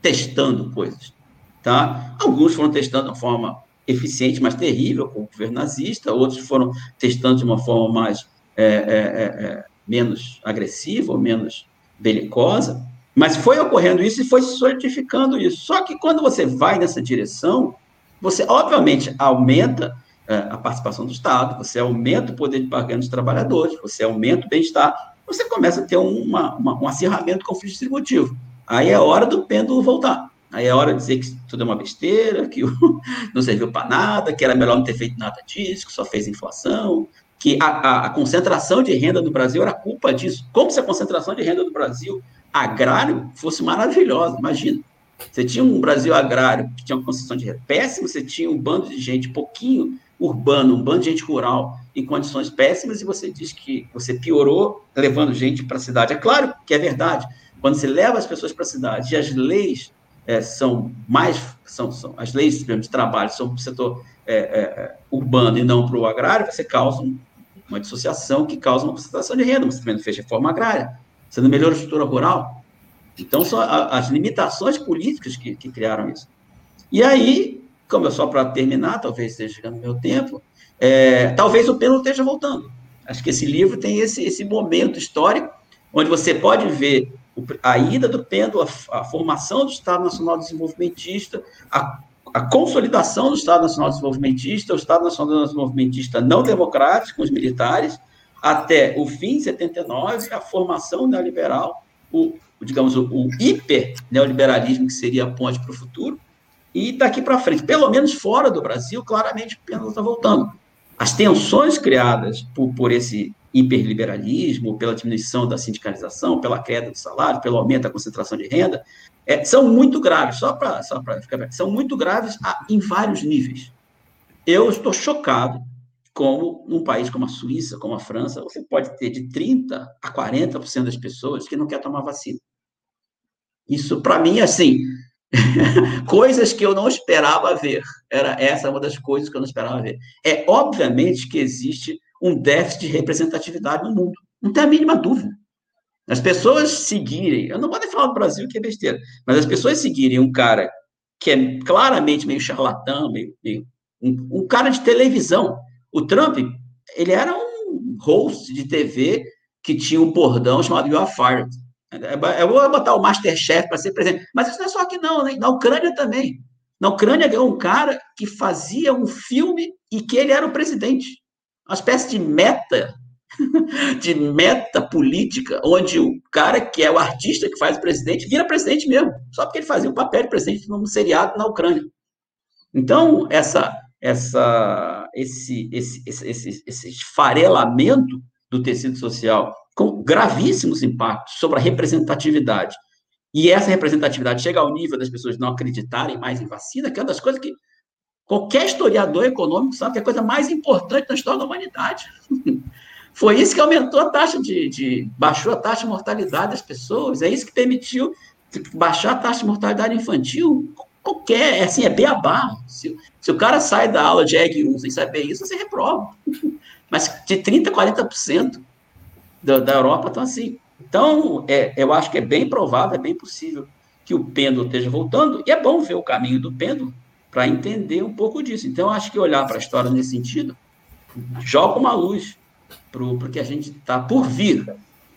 S3: testando coisas. Tá? Alguns foram testando de uma forma eficiente, mas terrível, como o governo nazista, outros foram testando de uma forma mais é, é, é, é, menos agressiva ou menos belicosa, mas foi ocorrendo isso e foi solidificando isso. Só que quando você vai nessa direção, você obviamente aumenta é, a participação do Estado, você aumenta o poder de barganha dos trabalhadores, você aumenta o bem-estar, você começa a ter uma, uma, um acirramento do conflito distributivo. Aí é hora do pêndulo voltar. Aí é hora de dizer que tudo é uma besteira, que não serviu para nada, que era melhor não ter feito nada disso, que só fez inflação, que a, a, a, concentração de renda no Brasil era culpa disso. Como se a concentração de renda do Brasil agrário fosse maravilhosa, imagina. Você tinha um Brasil agrário que tinha uma concentração de renda péssima, você tinha um bando de gente pouquinho urbano, um bando de gente rural em condições péssimas, e você diz que você piorou levando gente para a cidade. É claro que é verdade. Quando você leva as pessoas para a cidade e as leis é, são mais são, são as leis de trabalho são para o setor é, é, é, urbano e não para o agrário, você causa uma dissociação que causa uma concentração de renda. Você também não fez reforma agrária, você não melhora a estrutura rural. Então, são as limitações políticas que, que criaram isso. E aí, como é só para terminar, talvez esteja chegando meu tempo, é, talvez o pêndulo esteja voltando. Acho que esse livro tem esse, esse momento histórico onde você pode ver a ida do pêndulo, a, formação do Estado Nacional Desenvolvimentista, a, a, consolidação do Estado Nacional Desenvolvimentista, o Estado Nacional Desenvolvimentista não democrático, com os militares, até o fim de 79, a formação neoliberal, o, digamos, o, o hiper-neoliberalismo, que seria a ponte para o futuro, e daqui para frente, pelo menos fora do Brasil, claramente o pêndulo está voltando. As tensões criadas por, por esse hiperliberalismo, pela diminuição da sindicalização, pela queda do salário, pelo aumento da concentração de renda, é, são muito graves, só para só ficar são muito graves a, em vários níveis. Eu estou chocado como num país como a Suíça, como a França, você pode ter de 30% a 40% das pessoas que não quer tomar vacina. Isso, para mim, assim, coisas que eu não esperava ver. Era essa uma das coisas que eu não esperava ver. É obviamente que existe um déficit de representatividade no mundo. Não tem a mínima dúvida. As pessoas seguirem, eu não vou nem falar do Brasil, que é besteira, mas as pessoas seguirem um cara que é claramente meio charlatão, meio, meio um, um, cara de televisão. O Trump, ele era um host de TV que tinha um bordão chamado You Are Fired. Eu vou botar o Masterchef para ser presente. Mas isso não é só aqui, não, né? Na Ucrânia também. Na Ucrânia ganhou um cara que fazia um filme e que ele era o presidente. Uma espécie de meta, de meta política, onde o cara que é o artista que faz o presidente vira presidente mesmo, só porque ele fazia o papel de presidente num seriado na Ucrânia. Então, essa, essa, esse, esse, esse, esse, esfarelamento do tecido social com gravíssimos impactos sobre a representatividade. E essa representatividade chega ao nível das pessoas não acreditarem mais em vacina, que é uma das coisas que qualquer historiador econômico sabe que é a coisa mais importante na história da humanidade. Foi isso que aumentou a taxa de, de, baixou a taxa de mortalidade das pessoas, é isso que permitiu baixar a taxa de mortalidade infantil. Qualquer, é assim, é beabá. Se, se o cara sai da aula de EG 1 sem saber isso, você reprova. Mas de 30% a 40% da, da Europa estão assim. Então, é, eu acho que é bem provável, é bem possível que o pêndulo esteja voltando, e é bom ver o caminho do pêndulo para entender um pouco disso. Então, acho que olhar para a história nesse sentido joga uma luz para o que a gente está por vir.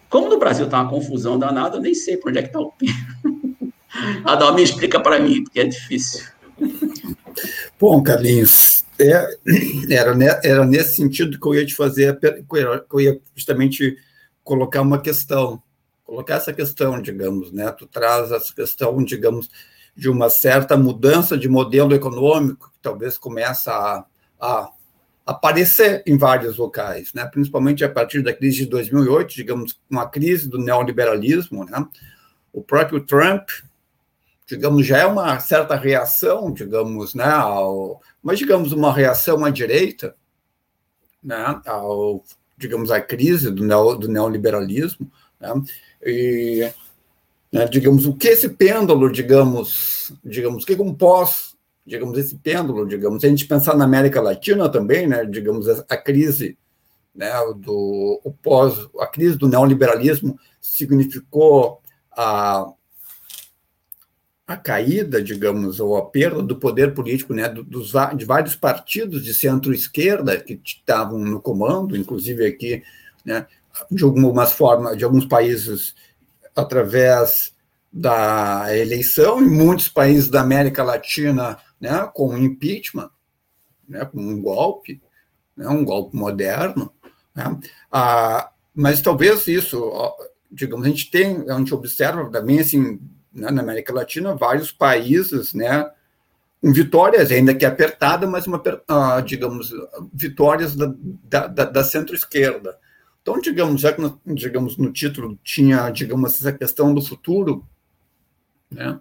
S3: Como no Brasil está uma confusão danada, eu nem sei para onde é que está o pêndulo. Adalmi explica para mim, porque é difícil.
S2: Bom, Carlinhos, é, era, era nesse sentido que eu ia te fazer, que eu ia justamente colocar uma questão, colocar essa questão, digamos, né? Tu traz essa questão, digamos, de uma certa mudança de modelo econômico que talvez começa a, a aparecer em vários locais, né? Principalmente a partir da crise de 2008, digamos, com a crise do neoliberalismo, né? O próprio Trump, digamos, já é uma certa reação, digamos, né, ao, mas digamos uma reação à direita, né, ao digamos, a crise do, neo, do neoliberalismo, né? e, né, digamos, o que esse pêndulo, digamos, digamos, o que um pós, digamos, esse pêndulo, digamos, se a gente pensar na América Latina também, né, digamos, a, a crise, né, do o pós, a crise do neoliberalismo significou a a caída, digamos, ou a perda do poder político né, dos, de vários partidos de centro-esquerda que estavam no comando, inclusive aqui, né, de algumas formas, de alguns países através da eleição, em muitos países da América Latina, né, com impeachment, né, com um golpe, né, um golpe moderno. Né, ah, mas talvez isso, digamos, a gente tem, a gente observa também assim né, na América Latina, vários países, né, com vitórias, ainda que apertada, mas uma, uh, digamos, vitórias da, da, da centro-esquerda. Então, digamos, já que no, digamos, no título tinha, digamos, essa questão do futuro, né,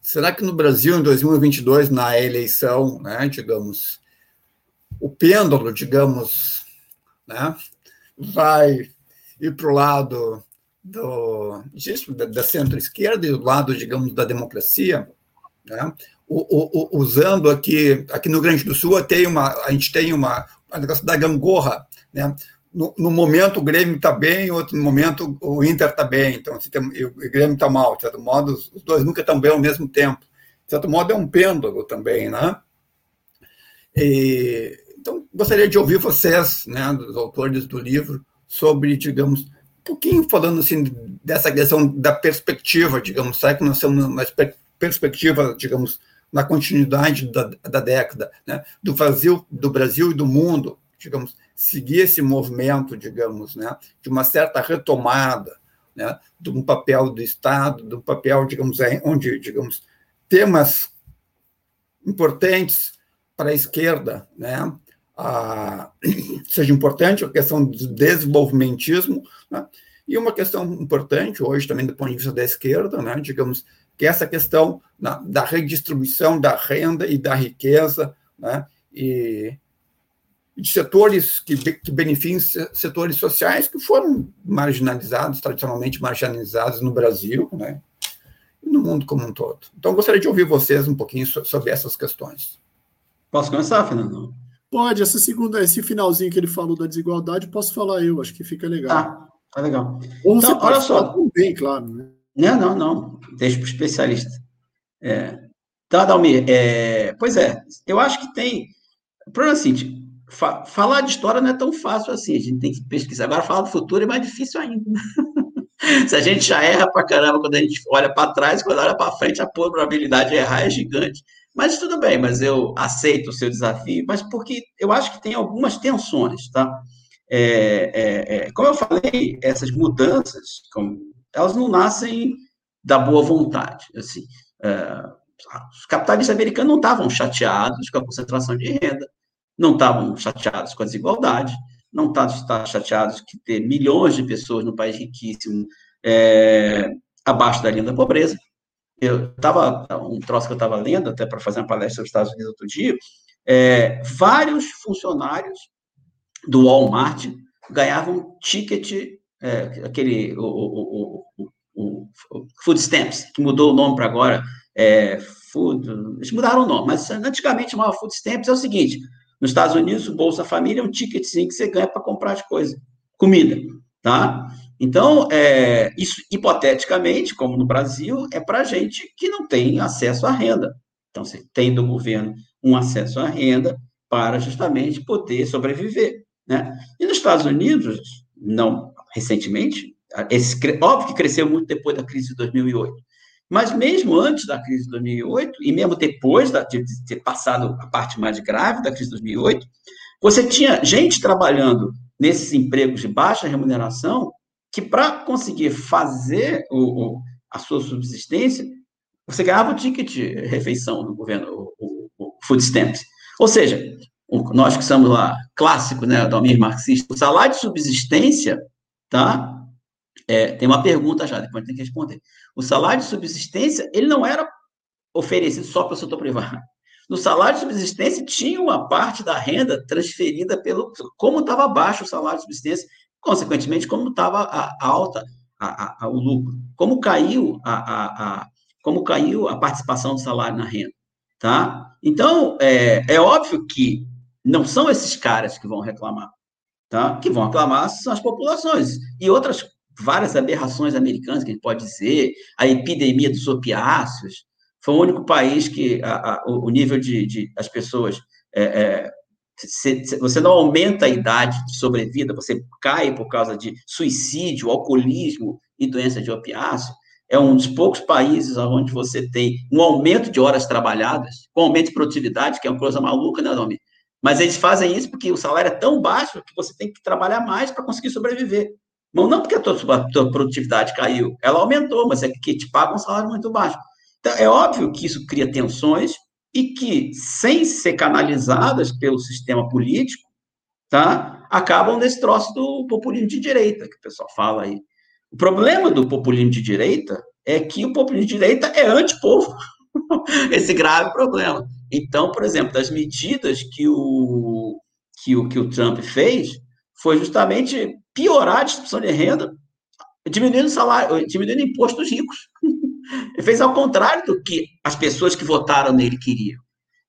S2: será que no Brasil, em 2022, na eleição, né, digamos, o pêndulo, digamos, né, vai ir para o lado do, disso, da, da centro-esquerda e do lado, digamos, da democracia, né? o, o, usando aqui, aqui no Grande do Sul, tem uma, a gente tem uma, uma negócio da gangorra, né? No, no, momento o Grêmio está bem, outro momento o Inter está bem, então se tem, o Grêmio está mal, de certo modo os, os dois nunca estão bem ao mesmo tempo, de certo modo é um pêndulo também, né? E, então gostaria de ouvir vocês, né, dos autores do livro, sobre, digamos, pouquinho falando assim dessa questão da perspectiva, digamos, sabe que nós temos uma perspectiva, digamos, na continuidade da, da década, né, do Brasil, do Brasil e do mundo, digamos, seguir esse movimento, digamos, né, de uma certa retomada, né, de um papel do Estado, de um papel, digamos, onde, digamos, temas importantes para a esquerda, né, a, seja importante, a questão do desenvolvimentismo, né? e uma questão importante hoje também do ponto de vista da esquerda, né? digamos, que é essa questão né, da redistribuição da renda e da riqueza, né? e de setores que, que beneficiam setores sociais que foram marginalizados, tradicionalmente marginalizados no Brasil, né? e no mundo como um todo. Então, gostaria de ouvir vocês um pouquinho sobre essas questões.
S3: Posso começar, Fernando?
S4: Pode, essa segunda, esse finalzinho que ele falou da desigualdade, posso falar eu, acho que fica legal.
S3: Ah, tá legal.
S4: Ou então, olha só. Também, claro. Né?
S3: Não, não, não. Deixa para o especialista. É. Tá, Dalmir, é, pois é, eu acho que tem. O problema é o seguinte: fa falar de história não é tão fácil assim, a gente tem que pesquisar. Agora, falar do futuro é mais difícil ainda. Se a gente já erra pra caramba quando a gente olha para trás, quando olha para frente, a probabilidade de errar é gigante. Mas tudo bem, mas eu aceito o seu desafio, mas porque eu acho que tem algumas tensões, tá? É, é, é, como eu falei, essas mudanças, como, elas não nascem da boa vontade. Assim, é, os capitalistas americanos não estavam chateados com a concentração de renda, não estavam chateados com a desigualdade, não estavam chateados que ter milhões de pessoas no país riquíssimo é, abaixo da linha da pobreza. Eu estava, um troço que eu estava lendo, até para fazer uma palestra sobre os Estados Unidos outro dia, é, vários funcionários do Walmart ganhavam ticket, é, aquele, o, o, o, o, Food Stamps, que mudou o nome para agora, é, Food, eles mudaram o nome, mas antigamente chamava Food Stamps, é o seguinte, nos Estados Unidos, o Bolsa Família é um ticketzinho que você ganha para comprar as coisas, comida, tá? Então, é, isso, hipoteticamente, como no Brasil, é para gente que não tem acesso à renda. Então, você tem do governo um acesso à renda para justamente poder sobreviver. Né? E nos Estados Unidos, não recentemente, esse, óbvio que cresceu muito depois da crise de 2008, mas mesmo antes da crise de 2008, e mesmo depois de ter passado a parte mais grave da crise de 2008, você tinha gente trabalhando nesses empregos de baixa remuneração que, para conseguir fazer o, o, a sua subsistência, você ganhava o ticket de refeição do governo, o, o food stamps. Ou seja, nós que somos lá clássicos, né, do Almir marxista, o salário de subsistência, tá? É, tem uma pergunta já, depois tem que responder. O salário de subsistência, ele não era oferecido só para o setor privado. No salário de subsistência tinha uma parte da renda transferida pelo como estava baixo o salário de subsistência, consequentemente como estava alta a, a, o lucro, como caiu a, a, como caiu a participação do salário na renda, tá? Então é, é óbvio que não são esses caras que vão reclamar, tá? Que vão reclamar são as populações. E outras várias aberrações americanas, que a gente pode dizer, a epidemia dos opiáceos, foi o único país que a, a, o nível de, de as pessoas é, é, se, se, você não aumenta a idade de sobrevida, você cai por causa de suicídio, alcoolismo e doença de opiáceo. É um dos poucos países onde você tem um aumento de horas trabalhadas, com aumento de produtividade, que é uma coisa maluca, né, Domi? Mas eles fazem isso porque o salário é tão baixo que você tem que trabalhar mais para conseguir sobreviver. Não, porque a tua, tua, produtividade caiu, ela aumentou, mas é que te pagam um salário muito baixo. Então, é óbvio que isso cria tensões e que, sem ser canalizadas pelo sistema político, tá, acabam nesse troço do populismo de direita, que o pessoal fala aí. O problema do populismo de direita é que o populismo de direita é antipovo. Esse grave problema. Então, por exemplo, das medidas que o, que o, que o Trump fez, foi justamente piorar a distribuição de renda, diminuindo o salário, diminuindo imposto dos ricos. Ele fez ao contrário do que as pessoas que votaram nele queriam.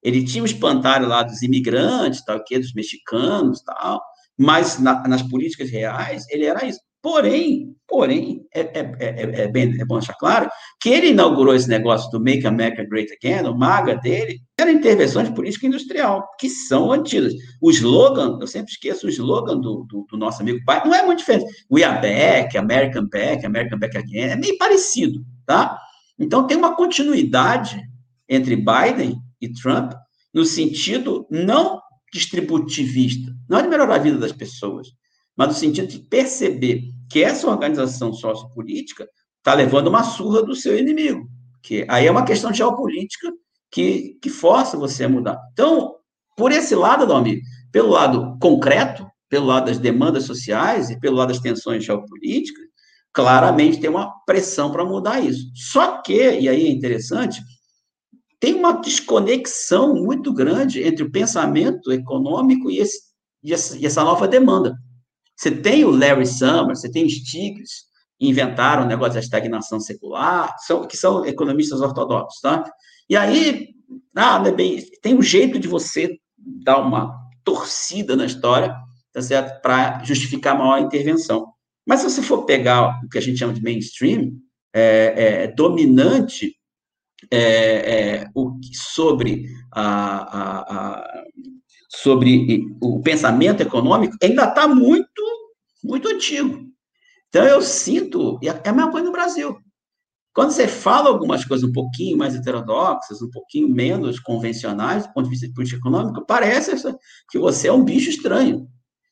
S3: Ele tinha o espantalho lá dos imigrantes, tal, que dos mexicanos, tal, mas na, nas políticas reais ele era isso. Porém, porém, é, é, é, é, bem, é bom deixar claro que ele inaugurou esse negócio do Make America Great Again, o MAGA dele, era intervenção de política industrial, que são antigas. O slogan, eu sempre esqueço o slogan do, do, do nosso amigo pai, não é muito diferente. We are back, American back, American back again, é meio parecido, tá? Então, tem uma continuidade entre Biden e Trump no sentido não distributivista, não é de melhorar a vida das pessoas, mas no sentido de perceber que essa organização sociopolítica está levando uma surra do seu inimigo, que aí é uma questão geopolítica que, que força você a mudar. Então, por esse lado, Dalmir, pelo lado concreto, pelo lado das demandas sociais e pelo lado das tensões geopolíticas, claramente tem uma pressão para mudar isso. Só que, e aí é interessante, tem uma desconexão muito grande entre o pensamento econômico e, esse, e essa nova demanda. Você tem o Larry Summers, você tem Stiglitz, inventaram o negócio da estagnação secular, que são economistas ortodoxos, tá? E aí, ah, é bem, tem um jeito de você dar uma torcida na história, tá certo? Para justificar maior intervenção. Mas se você for pegar o que a gente chama de mainstream, é, é, dominante, é, é, o, sobre, a, a, a, sobre o pensamento econômico ainda está muito, muito antigo. Então, eu sinto, e é a mesma coisa no Brasil. Quando você fala algumas coisas um pouquinho mais heterodoxas, um pouquinho menos convencionais, do ponto de vista de política econômica, parece que você é um bicho estranho.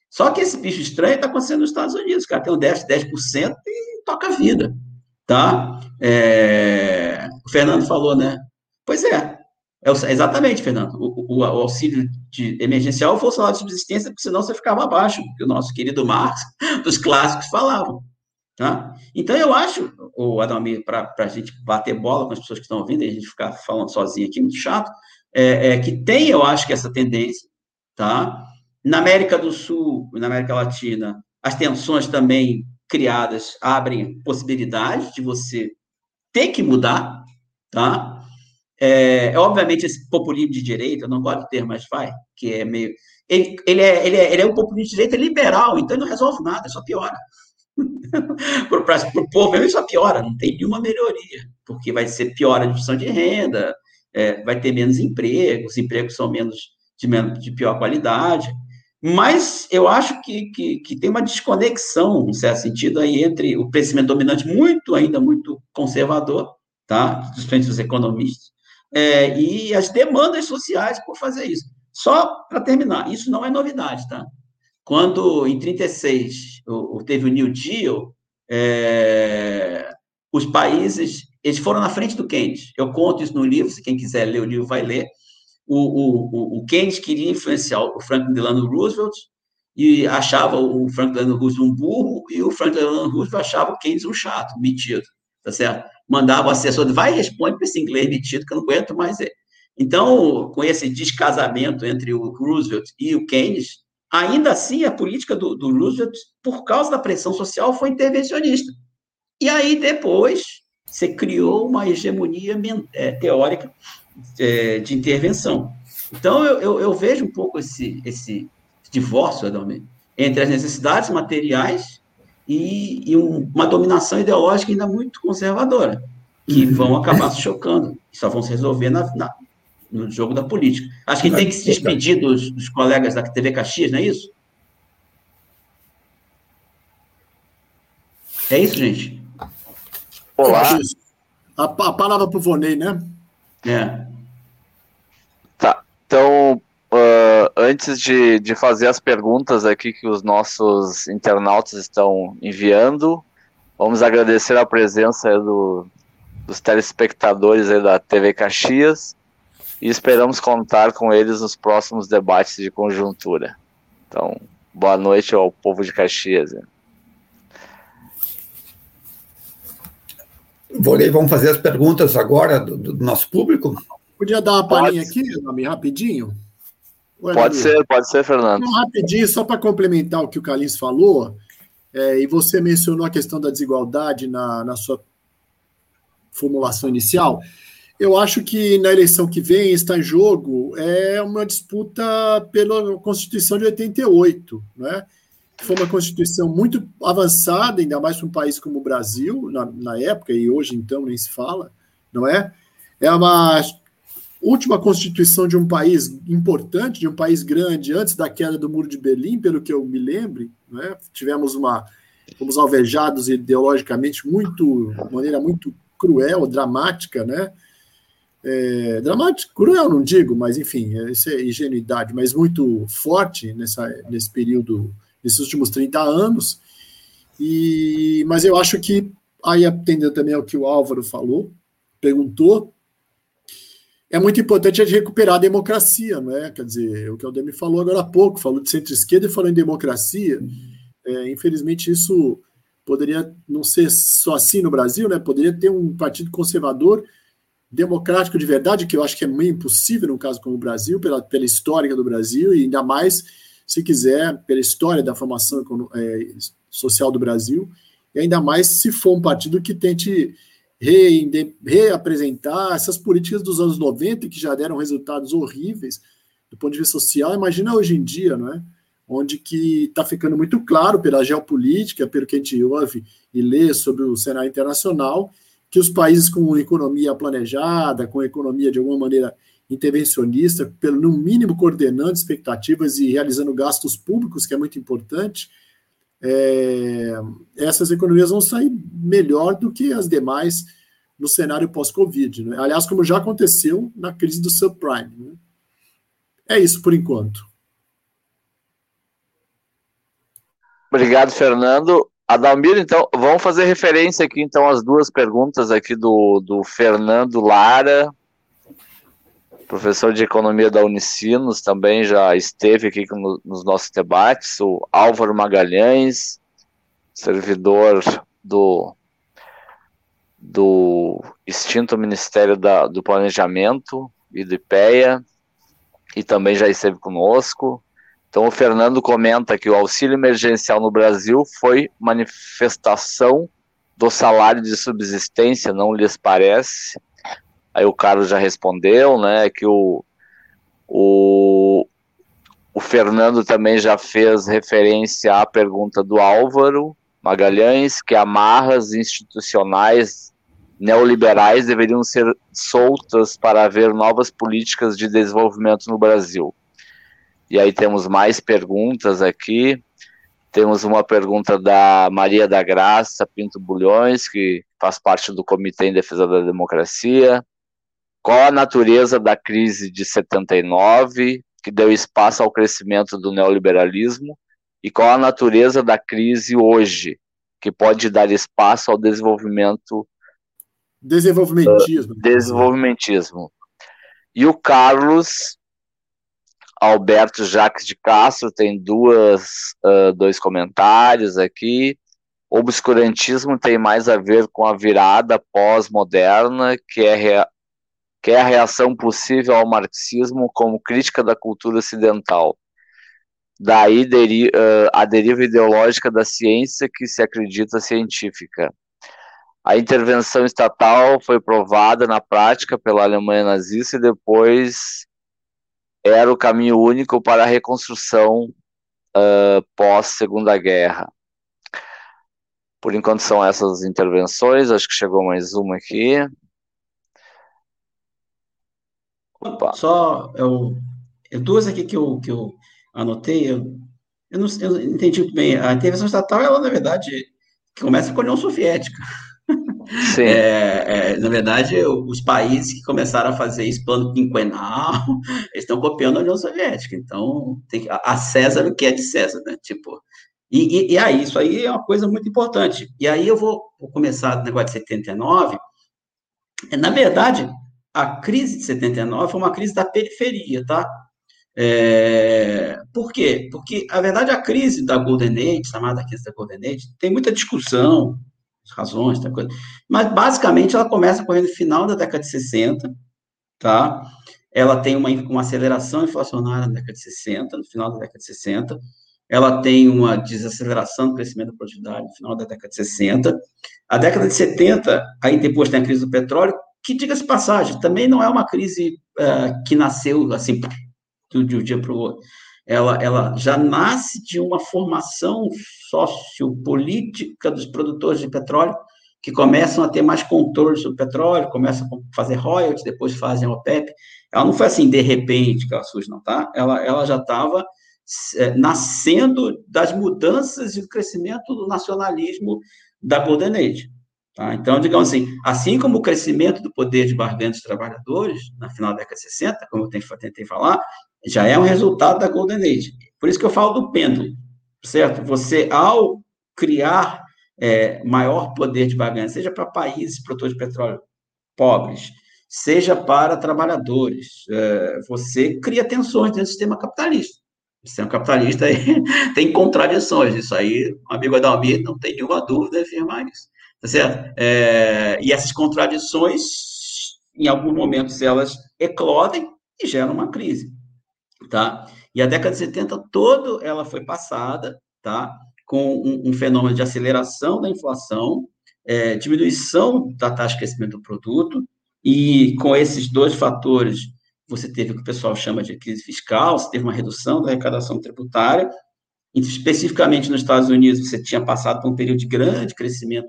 S3: Só que esse bicho estranho está acontecendo nos Estados Unidos. Cara tem um déficit de 10% e toca a vida. Tá? É... O Fernando falou, né? Pois é. É exatamente, Fernando. O, o, o, auxílio de emergencial foi o salário de subsistência, porque senão você ficava abaixo, que o nosso querido Marx, dos clássicos, falavam. Tá? Então, eu acho, o Adalmir, para a gente bater bola com as pessoas que estão ouvindo e a gente ficar falando sozinho aqui, muito chato, é, é, que tem, eu acho, que essa tendência, tá? Na América do Sul, na América Latina, as tensões também criadas abrem possibilidade de você ter que mudar, tá? É, é, obviamente esse populismo de direita, eu não gosto de ter, mas vai, que é meio ele, ele, é, ele, é, ele é um populismo de direita liberal, então ele não resolve nada, só piora. para o povo ele só piora, não tem nenhuma melhoria, porque vai ser pior a distribuição de renda, é, vai ter menos emprego, os empregos são menos de, menos, de pior qualidade, mas eu acho que, que, que, tem uma desconexão, em certo sentido, aí entre o crescimento dominante muito, ainda muito conservador, tá? Principalmente dos economistas, é, e as demandas sociais por fazer isso. Só para terminar, isso não é novidade, tá? Quando, em 36, teve o New Deal, é, os países, eles foram na frente do Keynes. Eu conto isso no livro, se quem quiser ler o livro vai ler. O, o, o Keynes queria influenciar o Franklin Delano Roosevelt e achava o Franklin Delano Roosevelt um burro e o Franklin Delano Roosevelt achava o Keynes um chato, metido, tá certo? Mandava o assessor, vai e responde para esse inglês metido que eu não aguento mais ele. Então, com esse descasamento entre o Roosevelt e o Keynes, Ainda assim, a política do, do Roosevelt, por causa da pressão social, foi intervencionista. E aí, depois, você criou uma hegemonia é, teórica é, de intervenção. Então, eu, eu, eu, vejo um pouco esse, esse divórcio, Adalmir, entre as necessidades materiais e, e um, uma dominação ideológica ainda muito conservadora, que uhum. vão acabar se chocando, só vão se resolver na, na, no jogo da política. Acho que tem que se despedir dos, dos colegas da TV Caxias, não é isso? É isso, gente?
S4: Olá. A, a palavra para o Vonei, né?
S3: É.
S5: Tá. Então, antes de, de fazer as perguntas aqui que os nossos internautas estão enviando, vamos agradecer a presença do, dos telespectadores da TV Caxias e esperamos contar com eles nos próximos debates de conjuntura. Então, boa noite ao povo de Caxias.
S2: Volei, vamos fazer as perguntas agora do, do nosso público?
S4: Podia dar uma palhinha aqui, nome, rapidinho?
S5: Pode ser, pode ser, Fernando.
S4: Rapidinho, só para complementar o que o Carlinhos falou, é, e você mencionou a questão da desigualdade na, na sua formulação inicial. Eu acho que na eleição que vem está em jogo é uma disputa pela Constituição de 88, né? Foi uma Constituição muito avançada, ainda mais para um país como o Brasil, na, na época, e hoje então nem se fala, não é? É uma última Constituição de um país importante, de um país grande, antes da queda do Muro de Berlim, pelo que eu me lembre, né? Tivemos uma. Fomos alvejados ideologicamente muito, de maneira muito cruel, dramática, né? é, dramático, cruel não digo, mas enfim, isso é ingenuidade, mas muito forte nessa, nesse período, nesses últimos 30 anos. E, mas eu acho que, aí atendendo também ao que o Álvaro falou, perguntou, é muito importante a gente recuperar a democracia, não é? Quer dizer, o que o Demi falou agora há pouco, falou de centro-esquerda e falou em democracia. É, infelizmente, isso poderia não ser só assim no Brasil, né? Poderia ter um partido conservador democrático de verdade, que eu acho que é meio impossível no caso como o Brasil, pela, pela história do Brasil, e ainda mais, se quiser, pela história da formação é, social do Brasil, e ainda mais se for um partido que tente reapresentar essas políticas dos anos 90, que já deram resultados horríveis do ponto de vista social, imagina hoje em dia, não é? onde que está ficando muito claro pela geopolítica, pelo que a gente ouve e lê sobre o cenário internacional, que os países com economia planejada, com economia de alguma maneira intervencionista, pelo no mínimo coordenando expectativas e realizando gastos públicos, que é muito importante, é, essas economias vão sair melhor do que as demais no cenário pós-Covid. Né? Aliás, como já aconteceu na crise do subprime. Né? É isso por enquanto.
S5: Obrigado, Fernando. Adalmir, então, vamos fazer referência aqui, então, às duas perguntas aqui do, do Fernando Lara, professor de economia da Unicinos, também já esteve aqui no, nos nossos debates, o Álvaro Magalhães, servidor do, do extinto Ministério da, do Planejamento e do IPEA, e também já esteve conosco. Então, o Fernando comenta que o auxílio emergencial no Brasil foi manifestação do salário de subsistência, não lhes parece? Aí o Carlos já respondeu, né, que o, o, o Fernando também já fez referência à pergunta do Álvaro Magalhães, que amarras institucionais neoliberais deveriam ser soltas para haver novas políticas de desenvolvimento no Brasil. E aí temos mais perguntas aqui. Temos uma pergunta da Maria da Graça Pinto Bulhões, que faz parte do Comitê em Defesa da Democracia. Qual a natureza da crise de 79, que deu espaço ao crescimento do neoliberalismo? E qual a natureza da crise hoje, que pode dar espaço ao desenvolvimento
S4: Desenvolvimentismo.
S5: Uh, desenvolvimentismo. E o Carlos Alberto Jacques de Castro tem duas, uh, dois comentários aqui. O obscurantismo tem mais a ver com a virada pós-moderna, que é, que é a reação possível ao marxismo como crítica da cultura ocidental. Daí deri a deriva ideológica da ciência que se acredita científica. A intervenção estatal foi provada na prática pela Alemanha nazista e depois era o caminho único para a reconstrução uh, pós-Segunda Guerra. Por enquanto são essas intervenções, acho que chegou mais uma aqui.
S3: Opa. Só eu, eu, duas aqui que eu, que eu anotei, eu, eu, não, eu entendi muito bem. A intervenção estatal, ela, na verdade, começa com a União Soviética. É, é, na verdade, os países que começaram a fazer isso, plano quinquenal, eles estão copiando a União Soviética. Então, tem, a César o que é de César, né? Tipo, e, e, e, aí, isso aí é uma coisa muito importante. E aí eu vou, vou começar do negócio de 79. Na verdade, a crise de 79 foi uma crise da periferia, tá? É, por quê? Porque, na verdade, a crise da Golden Age, chamada crise da Golden Age, tem muita discussão, razões, tá coisa. Mas basicamente ela começa correndo no final da década de 60, tá? Ela tem uma, uma aceleração inflacionária na década de 60, no final da década de 60. Ela tem uma desaceleração do crescimento da produtividade no final da década de 60. A década de 70, aí depois tem a crise do petróleo, que, diga-se passagem, também não é uma crise uh, que nasceu assim, de um dia para o outro ela, ela já nasce de uma formação sociopolítica dos produtores de petróleo, que começam a ter mais controle sobre o petróleo, começam a fazer royalties, depois fazem a OPEP. Ela não foi assim, de repente, que ela surge, não, tá? Ela, ela já estava é, nascendo das mudanças e do crescimento do nacionalismo da Golden Age. Tá? Então, digamos assim, assim como o crescimento do poder de barganha dos trabalhadores, na final da década de 60, como eu tentei falar, já é um resultado da Golden Age. Por isso que eu falo do pêndulo, certo? Você, ao criar é, maior poder de barganha, seja para países produtores de petróleo pobres, seja para trabalhadores, é, você cria tensões dentro do sistema capitalista. O sistema capitalista tem contradições. Isso aí, o amigo Adalmir não tem nenhuma dúvida em afirmar isso. Tá certo? É, e essas contradições, em alguns momentos, elas eclodem e geram uma crise tá? E a década de 70 toda ela foi passada, tá? Com um, um fenômeno de aceleração da inflação, é, diminuição da taxa de crescimento do produto, e com esses dois fatores, você teve o que o pessoal chama de crise fiscal, você teve uma redução da arrecadação tributária, especificamente nos Estados Unidos, você tinha passado por um período de grande crescimento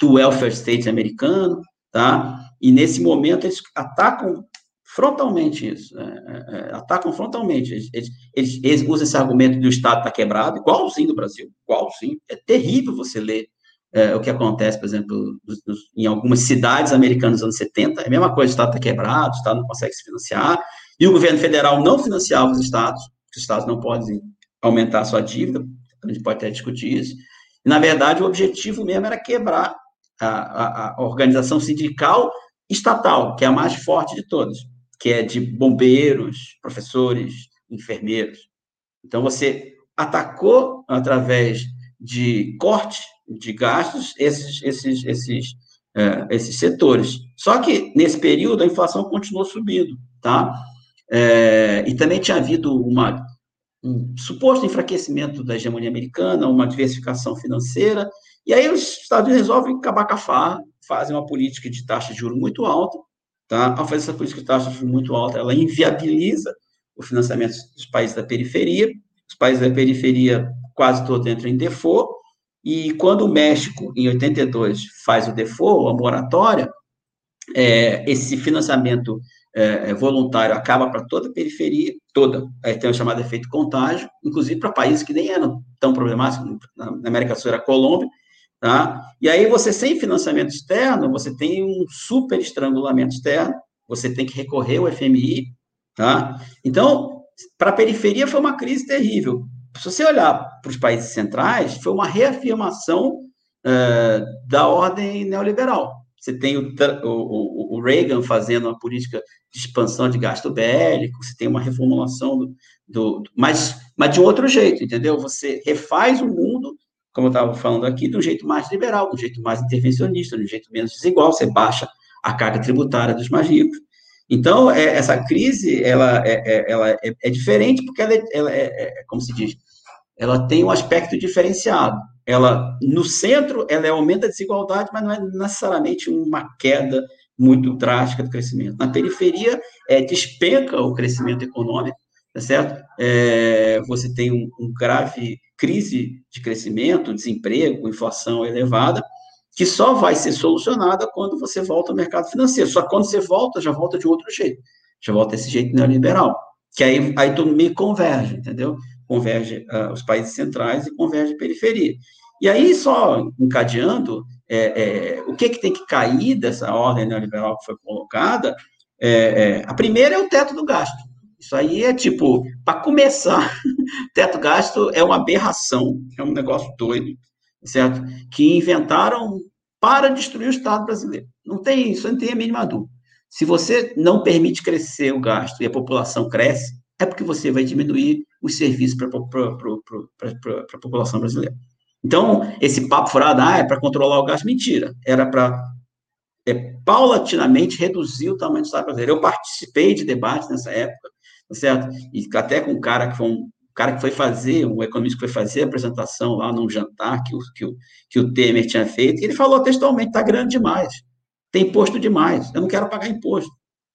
S3: do welfare state americano, tá? E nesse momento eles atacam frontalmente isso, é, é, é atacam frontalmente. Eles, eles, eles, usam esse argumento de o Estado está quebrado, igualzinho do Brasil, igualzinho. É terrível você ler é, o que acontece, por exemplo, em algumas cidades americanas dos anos 70, é a mesma coisa, o Estado está quebrado, o Estado não consegue se financiar, e o governo federal não financiava os estados, os estados não podem aumentar a sua dívida, a gente pode até discutir isso. Na verdade, o objetivo mesmo era quebrar a, a, a organização sindical estatal, que é a mais forte de todas, que é de bombeiros, professores, enfermeiros. Então, você atacou através de corte de gastos esses, esses, esses, é, esses setores. Só que, nesse período, a inflação continuou subindo, tá? É, e também tinha havido uma, um suposto enfraquecimento da hegemonia americana, uma diversificação financeira, e aí os Estados Unidos resolvem acabar com a farra, fazem uma política de taxa de juros muito alta, tá? Ao fazer essa política de taxa de juros muito alta, ela inviabiliza o financiamento dos países da periferia, os países da periferia quase todos entram em default, e quando o México, em 82, faz o default, a moratória, é, esse financiamento é, é voluntário acaba para toda a periferia, toda, aí tem o chamado efeito contágio, inclusive para países que nem eram tão problemáticos, na América do Sul era a Colômbia, tá? E aí você, sem financiamento externo, você tem um super estrangulamento externo, você tem que recorrer ao FMI, tá? Então, para a periferia foi uma crise terrível. Se você olhar para os países centrais, foi uma reafirmação uh, da ordem neoliberal. Você tem o, o, o, Reagan fazendo uma política de expansão de gasto bélico, você tem uma reformulação do, do, mas, mas de um outro jeito, entendeu? Você refaz o mundo, como eu estava falando aqui, de um jeito mais liberal, de um jeito mais intervencionista, de um jeito menos desigual, você baixa a carga tributária dos mais ricos. Então, é, essa crise, ela é, é ela é, é, diferente porque ela, é, ela é, é, como se diz, ela tem um aspecto diferenciado. Ela, no centro, ela aumenta a desigualdade, mas não é necessariamente uma queda muito drástica do crescimento. Na periferia, é, despenca o crescimento econômico, tá certo? É, você tem um, um, grave crise de crescimento, desemprego, inflação elevada, que só vai ser solucionada quando você volta ao mercado financeiro. Só que quando você volta, já volta de outro jeito. Já volta desse jeito neoliberal. Que aí, aí tudo me converge, entendeu? Converge uh, os países centrais e converge periferia. E aí, só encadeando, é, é, o que, que tem que cair dessa ordem neoliberal que foi colocada, é, é a primeira é o teto do gasto. Isso aí é tipo, para começar, teto gasto é uma aberração, é um negócio doido, certo? Que inventaram para destruir o Estado brasileiro. Não tem isso, não tem a mínima dúvida. Se você não permite crescer o gasto e a população cresce, é porque você vai diminuir os serviços para a população brasileira. Então, esse papo furado, ah, é para controlar o gasto, mentira. Era para é, paulatinamente reduzir o tamanho do Estado brasileiro. Eu participei de debates nessa época, tá certo? E até com um cara que foi um cara que foi fazer, um economista que foi fazer a apresentação lá num jantar que o, que o, que o Temer tinha feito, e ele falou textualmente, está grande demais, tem imposto demais, eu não quero pagar imposto.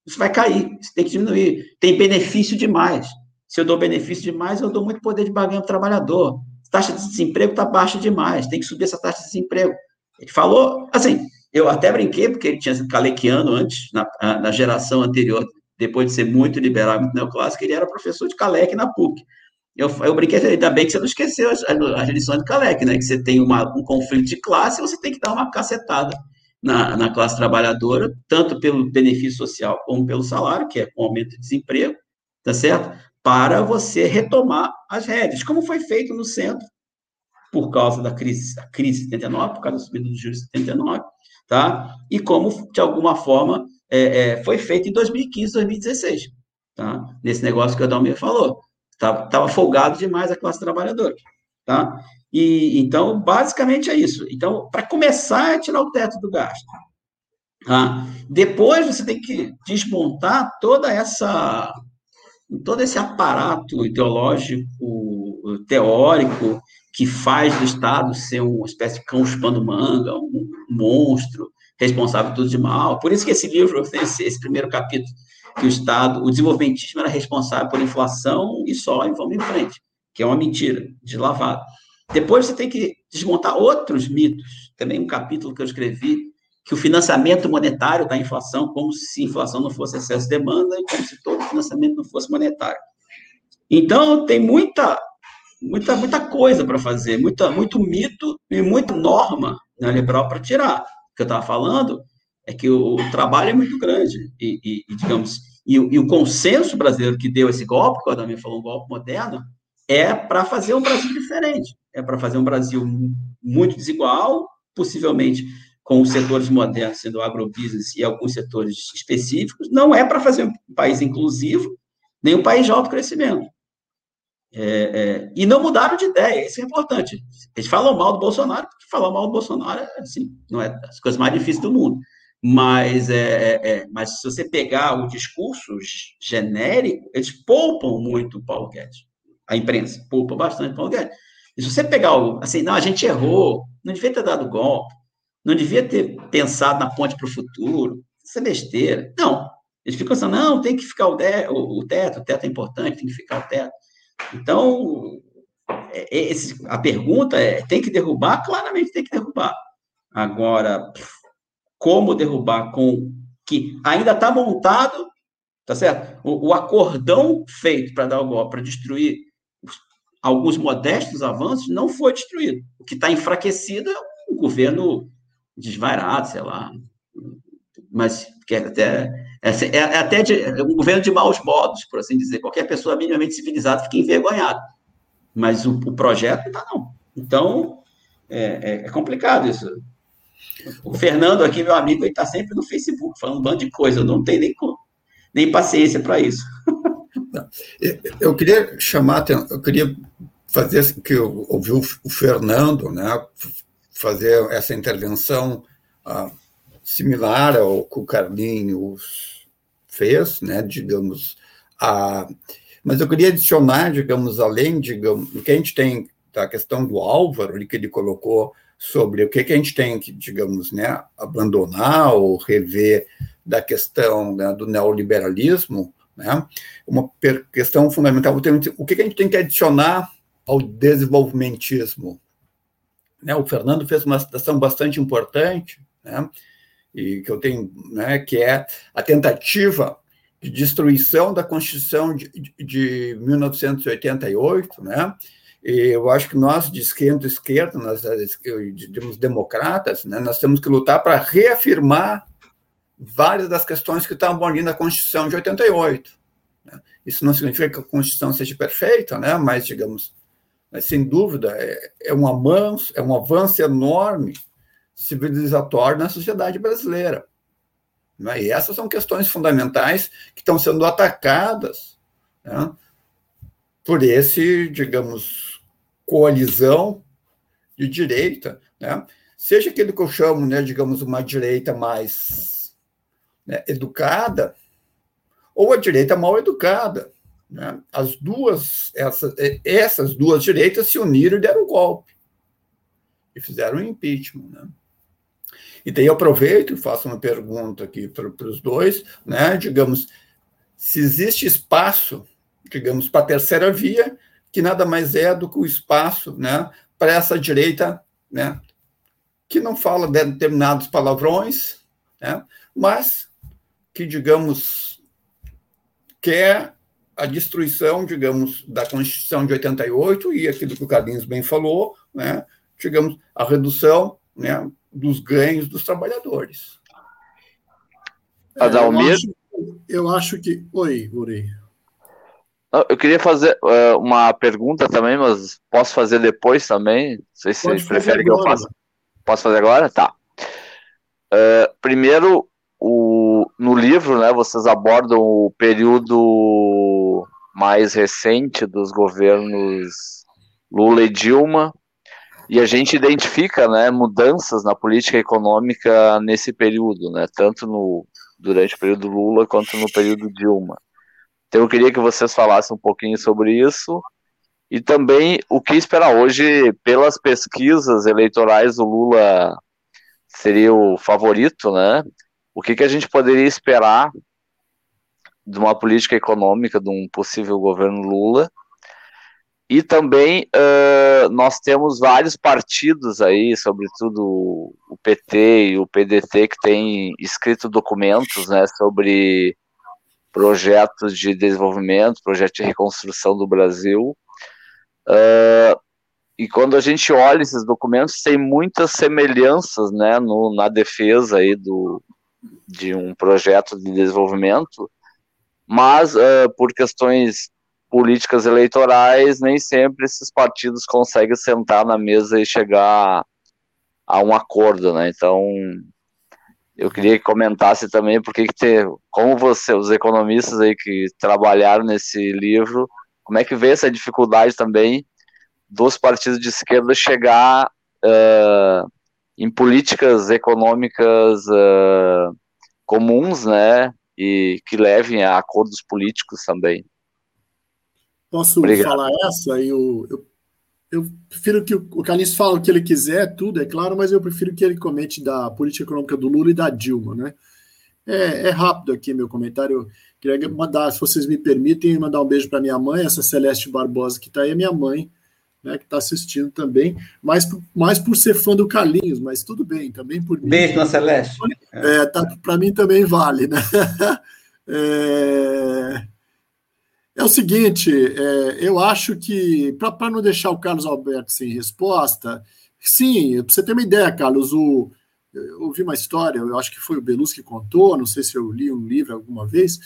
S3: Isso vai cair, isso tem que diminuir. Tem benefício demais. Se eu dou benefício demais, eu dou muito poder de barganha para o trabalhador. Taxa de desemprego está baixa demais, tem que subir essa taxa de desemprego. Ele falou, assim, eu até brinquei, porque ele tinha sido calequiano antes, na, na geração anterior, depois de ser muito liberal, muito neoclássico, ele era professor de Calec na PUC. Eu, eu brinquei, ainda bem que você não esqueceu as, as lições de Calec, né? Que você tem uma, um conflito de classe e você tem que dar uma cacetada na, na classe trabalhadora, tanto pelo benefício social como pelo salário, que é o aumento de desemprego, tá certo? Para você retomar as rédeas, como foi feito no centro, por causa da crise, da crise 79, por causa da subida dos juros de 79, tá? E como, de alguma forma, é, é, foi feito em 2015, 2016, tá? Nesse negócio que o Adalmir falou. Estava folgado demais a classe trabalhadora, tá? E, então, basicamente é isso. Então, para começar, é tirar o teto do gasto. Tá? Depois você tem que desmontar toda essa todo esse aparato ideológico, teórico, que faz do Estado ser uma espécie de cão chupando manga, um monstro, responsável por tudo de mal. Por isso que esse livro, esse, primeiro capítulo, que o Estado, o desenvolvimentismo era responsável por inflação e só, e vamos em frente, que é uma mentira, de lavado. Depois você tem que desmontar outros mitos. Também um capítulo que eu escrevi, que o financiamento monetário da inflação, como se inflação não fosse excesso de demanda e como se todo financiamento não fosse monetário. Então, tem muita, muita, muita coisa para fazer, muita, muito mito e muita norma neoliberal para tirar. O que eu estava falando é que o, trabalho é muito grande e, e, e digamos, e, e, o consenso brasileiro que deu esse golpe, que o Adamir falou, um golpe moderno, é para fazer um Brasil diferente, é para fazer um Brasil muito desigual, possivelmente com os setores modernos sendo agrobusiness e alguns setores específicos, não é para fazer um país inclusivo, nem um país de alto crescimento. É, é, e não mudaram de ideia, isso é importante. Eles falam mal do Bolsonaro, porque falar mal do Bolsonaro é, assim, não é das coisas mais difíceis do mundo. Mas, é, é, é, mas se você pegar o discurso genérico, eles poupam muito o Paulo Guedes. A imprensa poupa bastante o Paulo Guedes. E se você pegar o, assim, não, a gente errou, não devia ter dado golpe, não devia ter pensado na ponte para o futuro, isso é besteira. Não, eles ficam pensando, não, tem que ficar o, de, o, o teto, o teto é importante, tem que ficar o teto. Então, é, é, esse, a pergunta é: tem que derrubar? Claramente tem que derrubar. Agora, como derrubar com que ainda está montado, tá certo? O, o acordão feito para dar o golpe, para destruir alguns modestos avanços, não foi destruído. O que está enfraquecido é um governo desvairado, sei lá. Mas que até, é, é, até de, é um governo de maus modos, por assim dizer. Qualquer pessoa minimamente civilizada fica envergonhada. Mas o, o projeto não está, não. Então, é, é, é, complicado isso. O Fernando aqui, meu amigo, ele está sempre no Facebook falando um bando de coisa. Eu não tenho nem, nem paciência para isso.
S2: Eu queria chamar, eu queria fazer que eu ouvi o Fernando, né, fazer essa intervenção uh, similar ao que o Carlinhos fez, né, digamos, a mas eu queria adicionar, digamos, além, digamos, o que a gente tem da questão do Álvaro, que ele colocou sobre o que, a gente tem que, digamos, né, abandonar ou rever da questão né, do neoliberalismo, né, uma questão fundamental, o que a gente tem que adicionar ao desenvolvimentismo. Né, o Fernando fez uma citação bastante importante, né, e que eu tenho, né, que é a tentativa de destruição da Constituição de, de 1988, né? E eu acho que nós de esquerda, esquerda, nós digamos democratas, né, nós temos que lutar para reafirmar várias das questões que estavam ali na Constituição de 88. Né? Isso não significa que a Constituição seja perfeita, né? Mas digamos, mas, sem dúvida é, é um avanço, é um avanço enorme civilizatório na sociedade brasileira. Né? E essas são questões fundamentais que estão sendo atacadas né? por esse, digamos, coalizão de direita, né? seja aquele que eu chamo, né, digamos, uma direita mais né, educada, ou a direita mal educada. Né? As duas, essas, essas duas direitas se uniram e deram um golpe. E fizeram um impeachment. Né? E daí eu aproveito e faço uma pergunta aqui para, para os dois, né? Digamos, se existe espaço, digamos, para a terceira via, que nada mais é do que o espaço, né, para essa direita, né, que não fala de determinados palavrões, né, mas que, digamos, quer a destruição, digamos, da Constituição de 88 e aquilo que o Carlinhos bem falou, né, digamos, a redução, né, dos ganhos dos trabalhadores.
S5: Adalmir?
S4: Eu acho, eu acho que. Oi, Urei.
S5: Eu queria fazer uh, uma pergunta também, mas posso fazer depois também? Não sei se vocês preferem que eu faça. Posso fazer agora? Tá. Uh, primeiro, o, no livro, né, vocês abordam o período mais recente dos governos Lula e Dilma, e a gente identifica né, mudanças na política econômica nesse período, né, tanto no, durante o período Lula quanto no período Dilma. Então eu queria que vocês falassem um pouquinho sobre isso e também o que esperar hoje pelas pesquisas eleitorais o Lula seria o favorito, né? O que, que a gente poderia esperar de uma política econômica de um possível governo Lula? E também uh, nós temos vários partidos aí, sobretudo o PT e o PDT, que têm escrito documentos né, sobre projetos de desenvolvimento, projetos de reconstrução do Brasil. Uh, e quando a gente olha esses documentos, tem muitas semelhanças né, no, na defesa aí do, de um projeto de desenvolvimento, mas uh, por questões políticas eleitorais, nem sempre esses partidos conseguem sentar na mesa e chegar a um acordo, né? Então, eu queria que comentasse também porque que ter, como você, os economistas aí que trabalharam nesse livro, como é que vê essa dificuldade também dos partidos de esquerda chegar uh, em políticas econômicas uh, comuns, né, e que levem a acordos políticos também.
S4: Posso Obrigado. falar essa? Eu, eu, eu, prefiro que o Carlinhos fale o que ele quiser, tudo, é claro, mas eu prefiro que ele comente da política econômica do Lula e da Dilma, né? É, é rápido aqui meu comentário. Queria mandar, se vocês me permitem, mandar um beijo para minha mãe, essa Celeste Barbosa que está aí, é minha mãe, né, que está assistindo também, mais, mais por ser fã do Carlinhos, mas tudo bem, também por
S3: mim. Beijo na Celeste.
S4: É, tá, para mim também vale, né? É, é o seguinte, é, eu acho que, para não deixar o Carlos Alberto sem resposta, sim, para você ter uma ideia, Carlos, o, eu ouvi uma história, eu acho que foi o Belus que contou, não sei se eu li um livro alguma vez,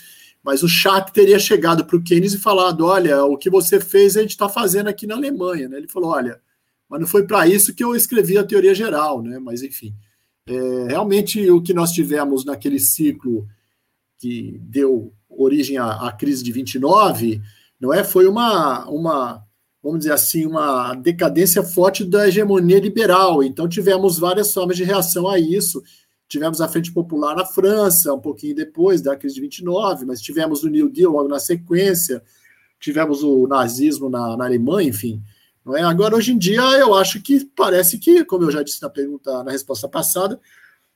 S4: mas o Schack teria chegado para o Keynes e falado: olha, o que você fez a gente está fazendo aqui na Alemanha. Né? Ele falou: olha, mas não foi para isso que eu escrevi a teoria geral, né? mas enfim. É, realmente o que nós tivemos naquele ciclo que deu origem à, à, crise de 29, não é? Foi uma, uma, vamos dizer assim, uma decadência forte da hegemonia liberal. Então tivemos várias formas de reação a isso. Tivemos a Frente Popular na França, um pouquinho depois da crise de 29, mas tivemos o New Deal logo na sequência, tivemos o nazismo na, na Alemanha, enfim. Não é? Agora, hoje em dia, eu acho que parece que, como eu já disse na pergunta, na resposta passada,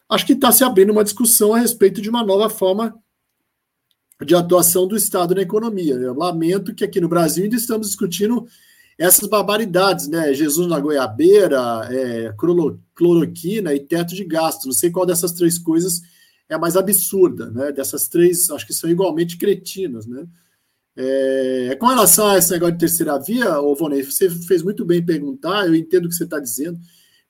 S4: acho que está se abrindo uma discussão a respeito de uma nova forma de atuação do Estado na economia. Eu lamento que aqui no Brasil ainda estamos discutindo essas barbaridades, né? Jesus na goiabeira, é, cloroquina e teto de gasto. Não sei qual dessas três coisas é a mais absurda, né? Dessas três, acho que são igualmente cretinas, né? É, com relação a esse negócio de terceira via, ô Vonei, você fez muito bem perguntar, eu entendo o que você está dizendo,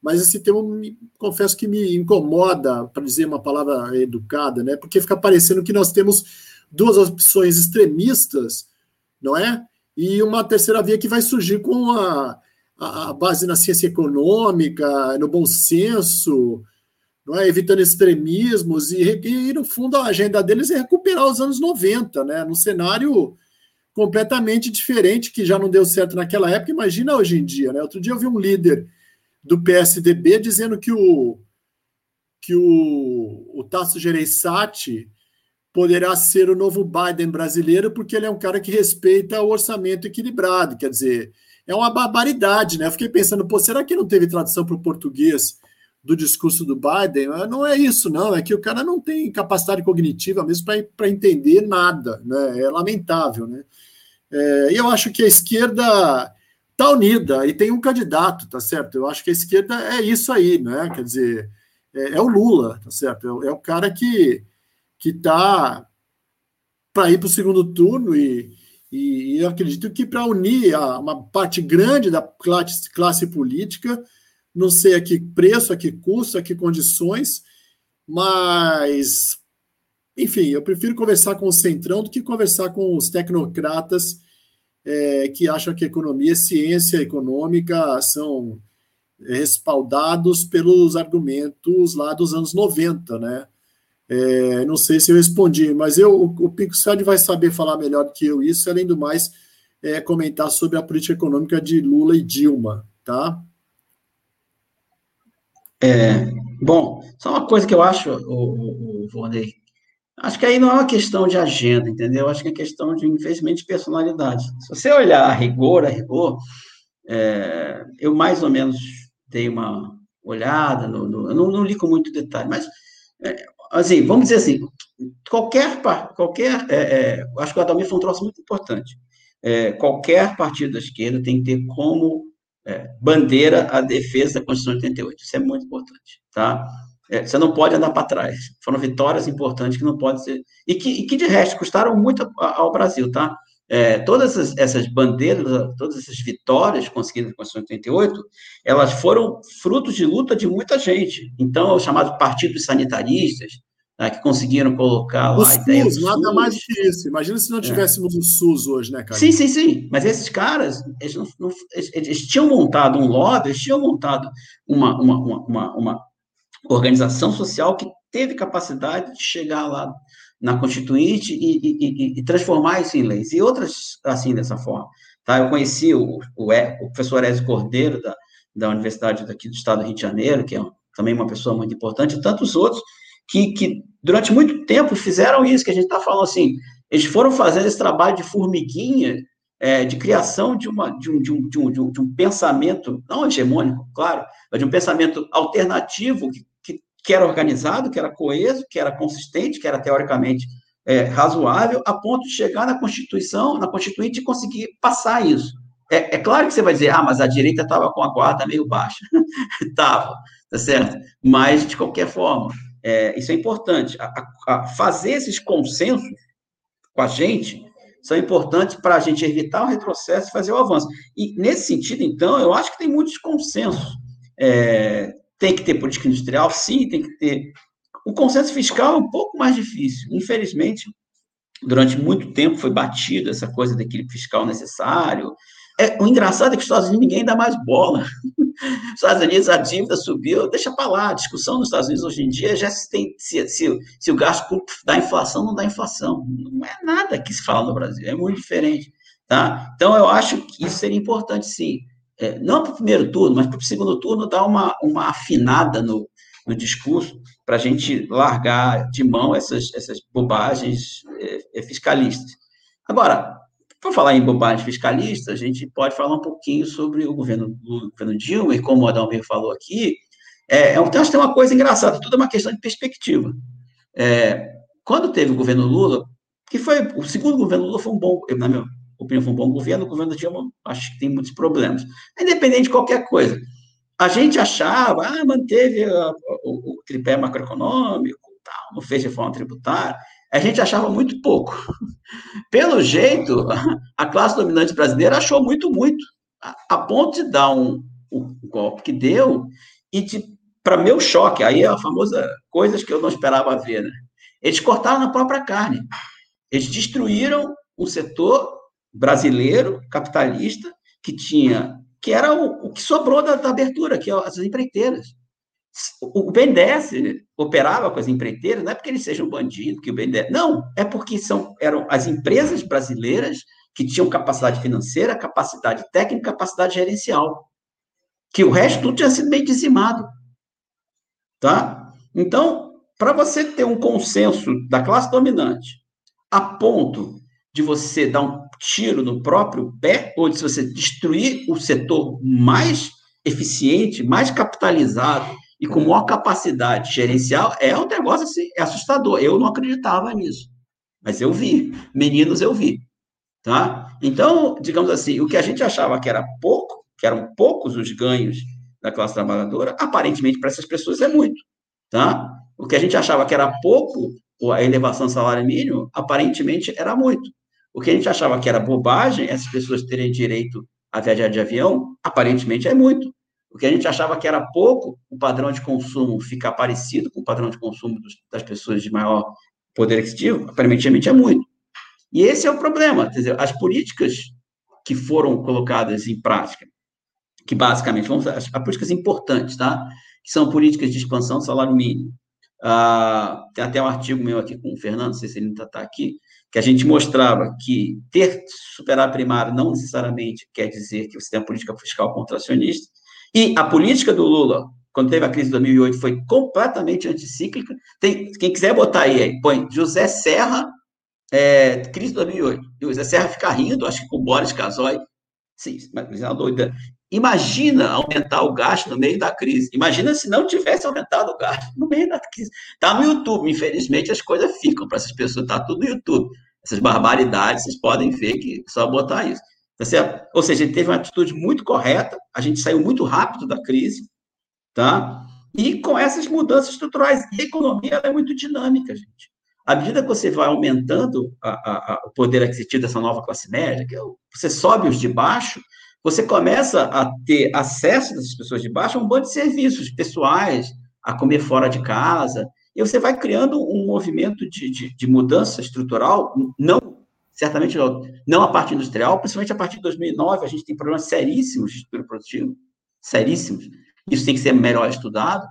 S4: mas esse tema, me, confesso que me incomoda, para dizer uma palavra educada, né? Porque fica parecendo que nós temos duas opções extremistas, não é? E uma terceira via que vai surgir com a, a base na ciência econômica, no bom senso, não é? evitando extremismos, e, e, no fundo a agenda deles é recuperar os anos 90, né? num cenário completamente diferente, que já não deu certo naquela época, imagina hoje em dia. Né? Outro dia eu vi um líder do PSDB dizendo que o, que o, o Tasso Gereissati poderá ser o novo Biden brasileiro, porque ele é um cara que respeita o orçamento equilibrado. Quer dizer, é uma barbaridade, né? Eu fiquei pensando, pô, será que não teve tradução para o português do discurso do Biden? Não é isso, não. É que o cara não tem capacidade cognitiva mesmo para entender nada, né? É lamentável, né? É, eu acho que a esquerda está unida e tem um candidato, tá certo? Eu acho que a esquerda é isso aí, né? Quer dizer, é, é o Lula, tá certo? É, é o cara que que está para ir para o segundo turno e, e eu acredito que para unir a, uma parte grande da classe, classe política, não sei a que preço, a que custo, a que condições, mas, enfim, eu prefiro conversar com o Centrão do que conversar com os tecnocratas é, que acham que economia ciência econômica são respaldados pelos argumentos lá dos anos 90, né? É, não sei se eu respondi, mas eu, o, o Pico vai saber falar melhor do que eu isso, além do mais, é, comentar sobre a política econômica de Lula e Dilma, tá?
S3: É, bom, só uma coisa que eu acho, o, o, o acho que aí não é uma questão de agenda, entendeu? Acho que é questão de, infelizmente, de personalidade. Se você olhar a rigor, a rigor, é, eu mais ou menos dei uma olhada, no, no, eu não, não li com muito detalhe, mas é, assim, vamos dizer assim, qualquer, qualquer é, é, acho que o Adalmir foi um troço muito importante. É, qualquer partido da esquerda tem que ter como é, bandeira a defesa da Constituição de 88. Isso é muito importante, tá? É, você não pode andar para trás. Foram vitórias importantes que não podem ser. E que, e que de resto, custaram muito ao Brasil, tá? É, todas essas, essas, bandeiras, todas essas vitórias conseguidas na Constituição de 88, elas foram frutos de luta de muita gente. Então, o chamado Partido dos Sanitaristas, né, que conseguiram colocar lá o a ideia
S4: SUS, nada SUS. mais que isso. Imagina se não é. tivéssemos é. o SUS hoje, né, cara?
S3: Sim, sim, sim. Mas esses caras, eles, não, não, eles, eles tinham montado um lobby, eles tinham montado uma, uma, uma, uma, organização social que teve capacidade de chegar lá na Constituinte e, e, e, transformar isso em leis. E outras, assim, dessa forma. Tá? Eu conheci o, o, o professor Ezio Cordeiro, da, da Universidade daqui do Estado do Rio de Janeiro, que é também uma pessoa muito importante, e tantos outros que, que durante muito tempo fizeram isso, que a gente está falando assim, eles foram fazendo esse trabalho de formiguinha, é, de criação de, uma, de, um, de, um, de, um, de um pensamento, não hegemônico, claro, mas de um pensamento alternativo que que era organizado, que era coeso, que era consistente, que era teoricamente é, razoável, a ponto de chegar na Constituição, na Constituinte e conseguir passar isso. É, é, claro que você vai dizer, ah, mas a direita estava com a guarda meio baixa. Estava, tá certo? Mas, de qualquer forma, é, isso é importante. A, a fazer esses consensos com a gente são importantes para a gente evitar o retrocesso e fazer o avanço. E, nesse sentido, então, eu acho que tem muitos consensos. É, tem que ter política industrial? Sim, tem que ter. O consenso fiscal é um pouco mais difícil. Infelizmente, durante muito tempo foi batido essa coisa do equilíbrio fiscal necessário. É, o engraçado é que os Estados Unidos ninguém dá mais bola. Os Estados Unidos a dívida subiu, deixa para lá. A discussão nos Estados Unidos hoje em dia já se tem se, se, se o gasto público dá inflação não dá inflação. Não é nada que se fala no Brasil, é muito diferente. Tá? Então, eu acho que isso seria importante, sim é, não para o primeiro turno, mas para o segundo turno, dar uma, uma afinada no, no discurso para a gente largar de mão essas, essas bobagens é, é, fiscalistas. Agora, para falar em bobagens fiscalistas, a gente pode falar um pouquinho sobre o governo, o governo Dilma, e como o Adalmir falou aqui, é, é acho que tem uma coisa engraçada, tudo é uma questão de perspectiva. É, quando teve o governo Lula, que foi o segundo governo Lula foi um bom, na minha opinião, foi um bom governo, o governo Dilma acho que tem muitos problemas. Independente de qualquer coisa. A gente achava, ah, manteve a, o, o, tripé macroeconômico, tal, não fez reforma tributária. A gente achava muito pouco. Pelo jeito, a classe dominante brasileira achou muito, muito, a, a ponto de dar um, um golpe que deu e, de, para meu choque, aí é a famosa coisas que eu não esperava ver, né? Eles cortaram na própria carne. Eles destruíram o setor brasileiro, capitalista, que tinha, que era o, o que sobrou da, da, abertura, que é as empreiteiras. O, o BNDES operava com as empreiteiras, não é porque eles sejam bandidos, que o BNDES, não, é porque são, eram as empresas brasileiras que tinham capacidade financeira, capacidade técnica, capacidade gerencial. Que o resto tudo tinha sido meio dizimado. Tá? Então, para você ter um consenso da classe dominante a ponto de você dar um tiro no próprio pé, ou de você destruir o setor mais eficiente, mais capitalizado e com maior capacidade gerencial, é um negócio assim, é assustador. Eu não acreditava nisso, mas eu vi, meninos eu vi, tá? Então, digamos assim, o que a gente achava que era pouco, que eram poucos os ganhos da classe trabalhadora, aparentemente para essas pessoas é muito, tá? O que a gente achava que era pouco, a elevação do salário mínimo, aparentemente era muito. O que a gente achava que era bobagem, essas pessoas terem direito a viajar de avião, aparentemente é muito. O que a gente achava que era pouco, o padrão de consumo ficar parecido com o padrão de consumo dos, das pessoas de maior poder aquisitivo, aparentemente é muito. E esse é o problema. Quer dizer, as políticas que foram colocadas em prática, que basicamente, vamos as, as políticas importantes, tá? Que são políticas de expansão do salário mínimo. Ah, tem até um artigo meu aqui com o Fernando, não sei se ele ainda está aqui, que a gente mostrava que ter superar primário não necessariamente quer dizer que você tem uma política fiscal contracionista, e a política do Lula, quando teve a crise de 2008, foi completamente anticíclica. Tem, quem quiser botar aí, põe José Serra, é, crise de 2008. E o José Serra fica rindo, acho que com o Boris Casoy. Sim, mas é uma doida. Imagina aumentar o gasto no meio da crise. Imagina se não tivesse aumentado o gasto no meio da crise. Está no YouTube, infelizmente as coisas ficam para essas pessoas, está tudo no YouTube essas barbaridades, vocês podem ver que só botar isso. Tá certo? Ou seja, ele teve uma atitude muito correta, a gente saiu muito rápido da crise, tá? E com essas mudanças estruturais. E a economia é muito dinâmica, gente. À medida que você vai aumentando a, a, a, o poder aquisitivo dessa nova classe média, que é você sobe os de baixo, você começa a ter acesso dessas pessoas de baixo a um monte de serviços pessoais, a comer fora de casa, e você vai criando um movimento de, de, de mudança estrutural, não certamente não a parte industrial, principalmente a partir de 2009, a gente tem problemas seríssimos de estrutura produtiva, seríssimos. Isso tem que ser melhor estudado,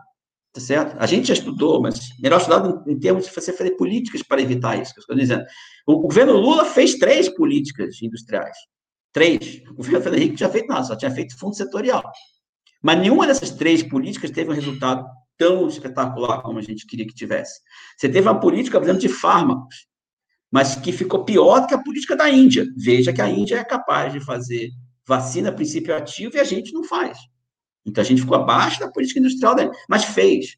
S3: tá certo? A gente já estudou, mas melhor estudado em, termos de você fazer políticas para evitar isso, que eu estou dizendo. O governo Lula fez três políticas industriais. Três. O Fernando Henrique tinha feito nada, só tinha feito fundo setorial. Mas nenhuma dessas três políticas teve um resultado tão espetacular como a gente queria que tivesse. Você teve uma política, por exemplo, de fármacos, mas que ficou pior do que a política da Índia. Veja que a Índia é capaz de fazer vacina a princípio ativo e a gente não faz. Então a gente ficou abaixo da política industrial da mas fez.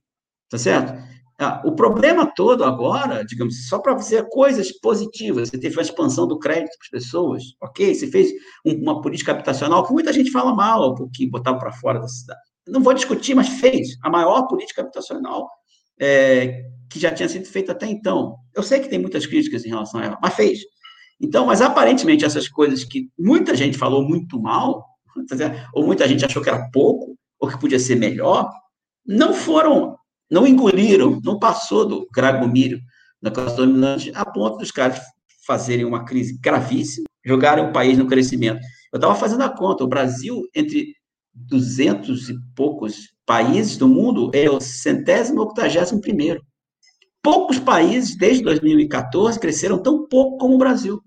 S3: Tá certo? Ah, o problema todo agora, digamos, só para fazer coisas positivas, você teve uma expansão do crédito para as pessoas, ok? Você fez uma política habitacional que muita gente fala mal, porque botava para fora da cidade não vou discutir, mas fez a maior política habitacional é, que já tinha sido feita até então. Eu sei que tem muitas críticas em relação a ela, mas fez. Então, mas aparentemente essas coisas que muita gente falou muito mal, tá ou muita gente achou que era pouco, ou que podia ser melhor, não foram, não engoliram, não passou do gragomírio da classe dominante a ponto dos caras fazerem uma crise gravíssima, jogarem o país no crescimento. Eu estava fazendo a conta, o Brasil, entre duzentos e poucos países do mundo, é o centésimo octagésimo primeiro. Poucos países, desde 2014, cresceram tão pouco como o Brasil.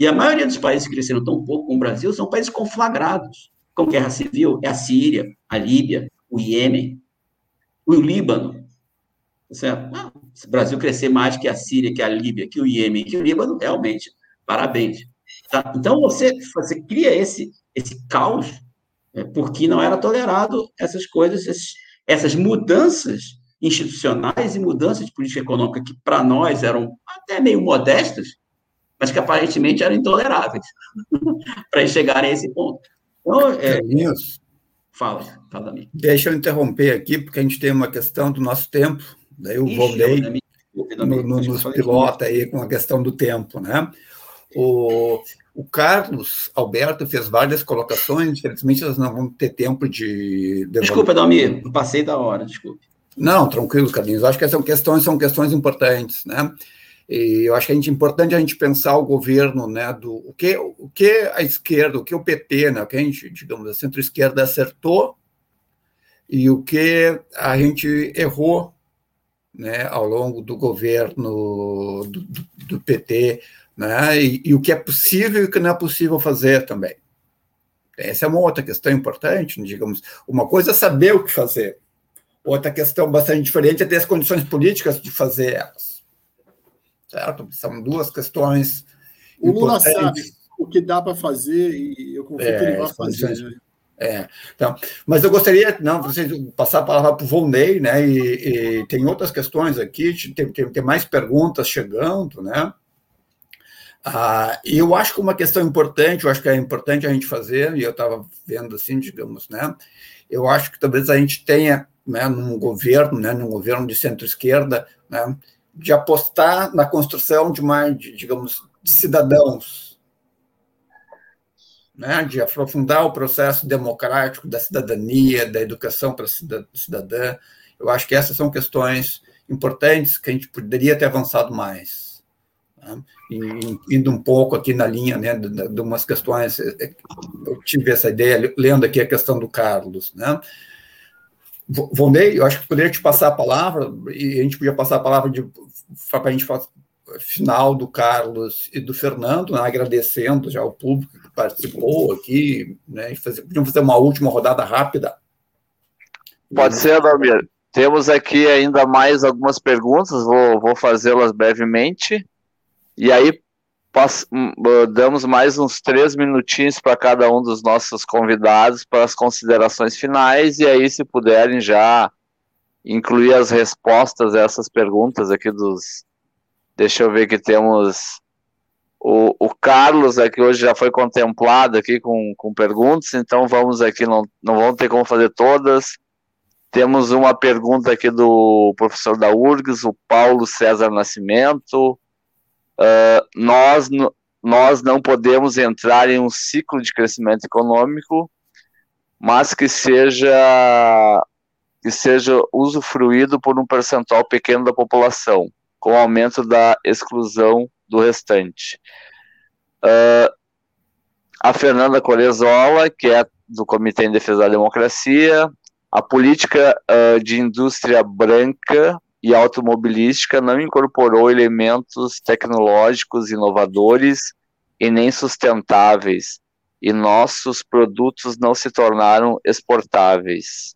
S3: E a maioria dos países que cresceram tão pouco como o Brasil são países conflagrados, com guerra civil, é a Síria, a Líbia, o Iêmen, o Líbano. Certo? Ah, se o Brasil crescer mais que a Síria, que a Líbia, que o Iêmen, que o Líbano, realmente, parabéns. Tá? Então, você, você cria esse, esse caos é, porque não era tolerado essas coisas, essas, essas mudanças institucionais e mudanças de política econômica que para nós eram até meio modestas, mas que aparentemente eram intoleráveis para chegarem a esse ponto. Então, é, fala, fala mim.
S2: Deixa eu interromper aqui, porque a gente tem uma questão do nosso tempo, daí eu voltei no, no, nos pilota aí com a questão do tempo, né? O, o Carlos Alberto fez várias colocações, infelizmente nós não vamos ter tempo de.
S3: Desculpa, Dalmir, passei da hora, desculpe.
S2: Não, tranquilo, Carlinhos. Eu acho que essas questões são questões importantes, né? E eu acho que é importante a gente pensar o governo, né, do o que, o que a esquerda, o que o PT, né, o que a gente, digamos, a centro-esquerda acertou e o que a gente errou, né, ao longo do governo do, do, do PT né? E, e, o que é possível e o que não é possível fazer também. Essa é uma outra questão importante, digamos. Uma coisa é saber o que fazer. Outra questão bastante diferente é ter as condições políticas de fazer elas. Certo? São duas questões.
S4: O Lula sabe o que dá para fazer e eu confio é, que ele vai fazer. Né?
S2: É, então, mas eu gostaria, não, vocês passar a palavra para o Volney, né? E, e, tem outras questões aqui, tem, tem, tem mais perguntas chegando, né? Ah, e eu acho que uma questão importante, eu acho que é importante a gente fazer, e eu estava vendo assim, digamos, né? Eu acho que talvez a gente tenha, né, num governo, né, num governo de centro-esquerda, né, de apostar na construção de mais, de, digamos, de cidadãos, né, de aprofundar o processo democrático da cidadania, da educação para cidadã. Eu acho que essas são questões importantes que a gente poderia ter avançado mais. Né? indo um pouco aqui na linha né, de, de, umas questões, é, é, eu tive essa ideia, lendo aqui a questão do Carlos. Né? Vonei, eu acho que poderia te passar a palavra, e a gente podia passar a palavra para a gente final do Carlos e do Fernando, né, agradecendo já o público que participou aqui, né, e fazer, podíamos fazer uma última rodada rápida.
S5: Pode ser, Adalmir. Temos aqui ainda mais algumas perguntas, vou, vou fazê-las brevemente. E aí hum, damos mais uns três minutinhos para cada um dos nossos convidados para as considerações finais, e aí, se puderem já incluir as respostas a essas perguntas aqui dos. Deixa eu ver que temos. O, o Carlos aqui hoje já foi contemplado aqui com, com perguntas, então vamos aqui, não, não vamos ter como fazer todas. Temos uma pergunta aqui do professor da URGS, o Paulo César Nascimento. Uh, nós, nós não podemos entrar em um ciclo de crescimento econômico, mas que seja que seja usufruído por um percentual pequeno da população, com aumento da exclusão do restante. Uh, a Fernanda Corezola, que é do Comitê em Defesa da Democracia, a política uh, de indústria branca e automobilística não incorporou elementos tecnológicos inovadores e nem sustentáveis, e nossos produtos não se tornaram exportáveis.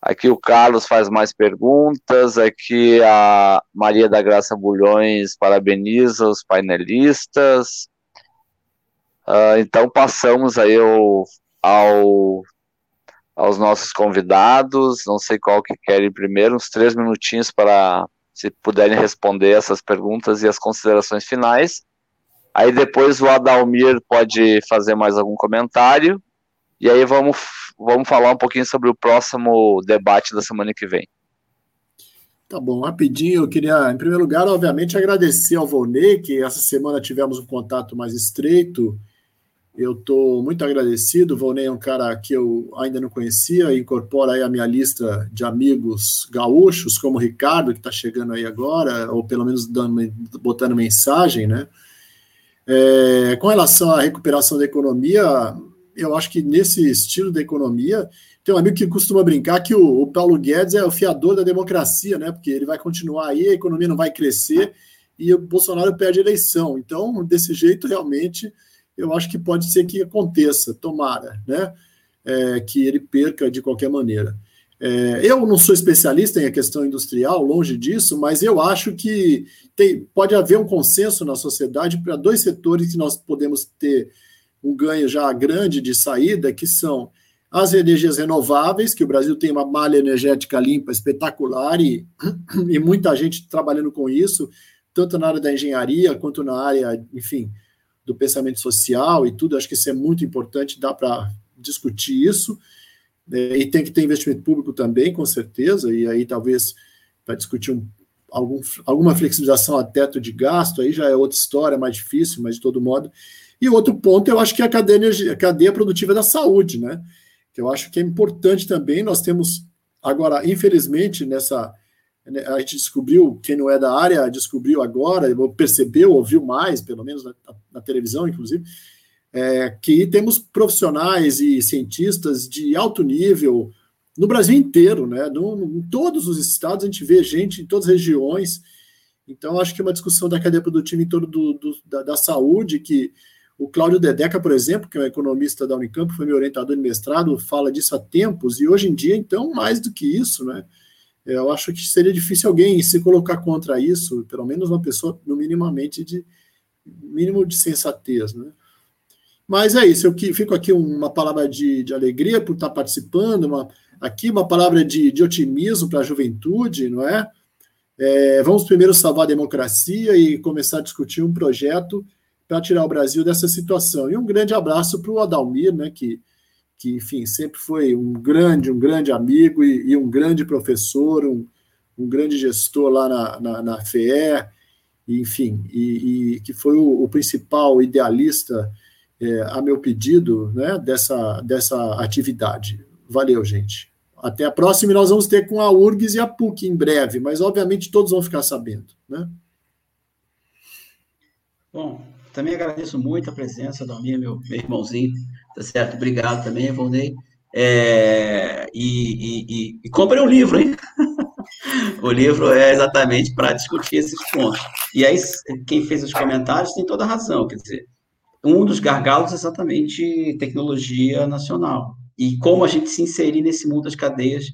S5: Aqui o Carlos faz mais perguntas. Aqui a Maria da Graça Bulhões parabeniza os painelistas. Uh, então passamos aí ao, ao, aos nossos convidados. Não sei qual que querem primeiro, uns três minutinhos para se puderem responder essas perguntas e as considerações finais. Aí depois o Adalmir pode fazer mais algum comentário. E aí vamos vamos falar um pouquinho sobre o próximo debate da semana que vem.
S4: Tá bom, rapidinho, eu queria, em primeiro lugar, obviamente, agradecer ao Volney, que essa semana tivemos um contato mais estreito. Eu estou muito agradecido. O Volney é um cara que eu ainda não conhecia, incorpora aí a minha lista de amigos gaúchos, como o Ricardo, que está chegando aí agora, ou pelo menos dando, botando mensagem, né? É, com relação à recuperação da economia, eu acho que nesse estilo da economia, tem um amigo que costuma brincar que o, o, Paulo Guedes é o fiador da democracia, né? Porque ele vai continuar aí, a economia não vai crescer e o Bolsonaro perde a eleição. Então, desse jeito, realmente, eu acho que pode ser que aconteça, tomara, né? É, que ele perca de qualquer maneira. É, eu não sou especialista em questão industrial, longe disso, mas eu acho que tem, pode haver um consenso na sociedade para dois setores que nós podemos ter um ganho já grande de saída, que são as energias renováveis, que o Brasil tem uma malha energética limpa espetacular e, e muita gente trabalhando com isso, tanto na área da engenharia quanto na área, enfim, do pensamento social e tudo. Acho que isso é muito importante, dá para discutir isso. É, e tem que ter investimento público também, com certeza, e aí talvez para discutir um, algum, alguma flexibilização a teto de gasto, aí já é outra história, mais difícil, mas de todo modo e outro ponto, eu acho que é a cadeia, a cadeia produtiva da saúde, né? Que eu acho que é importante também. Nós temos, agora, infelizmente, nessa. Né, a gente descobriu, quem não é da área, descobriu agora, percebeu, ouviu mais, pelo menos na, na televisão, inclusive, é, que temos profissionais e cientistas de alto nível no Brasil inteiro, né? No, em todos os estados a gente vê gente em todas as regiões. Então, acho que é uma discussão da cadeia produtiva em torno do, do da, da, saúde que o Cláudio Dedeca, por exemplo, que é um economista da Unicamp, foi meu orientador de mestrado, fala disso há tempos, e hoje em dia, então, mais do que isso, né? Eu acho que seria difícil alguém se colocar contra isso, pelo menos uma pessoa, no minimamente de mínimo de sensatez, né? Mas é isso, eu que, fico aqui uma palavra de, de alegria por estar participando, uma, aqui uma palavra de, de otimismo para a juventude, não é? é? Vamos primeiro salvar a democracia e começar a discutir um projeto para tirar o Brasil dessa situação. E um grande abraço para o Adalmir, né, que, que, enfim, sempre foi um grande, um grande amigo e, e um grande professor, um, um grande gestor lá na, na, na FEE, enfim, e, e, que foi o, o principal idealista é, a meu pedido né, dessa, dessa atividade. Valeu, gente. Até a próxima e nós vamos ter com a URGS e a PUC em breve, mas obviamente todos vão ficar sabendo. Né?
S3: Bom, também agradeço muito a presença do Almir, meu, meu irmãozinho, tá certo? Obrigado também, Volney. É, e, e, e compre um livro, hein? o livro é exatamente para discutir esses pontos. E aí, quem fez os comentários tem toda a razão, quer dizer, um dos gargalos é exatamente tecnologia nacional. E como a gente se inserir nesse mundo das cadeias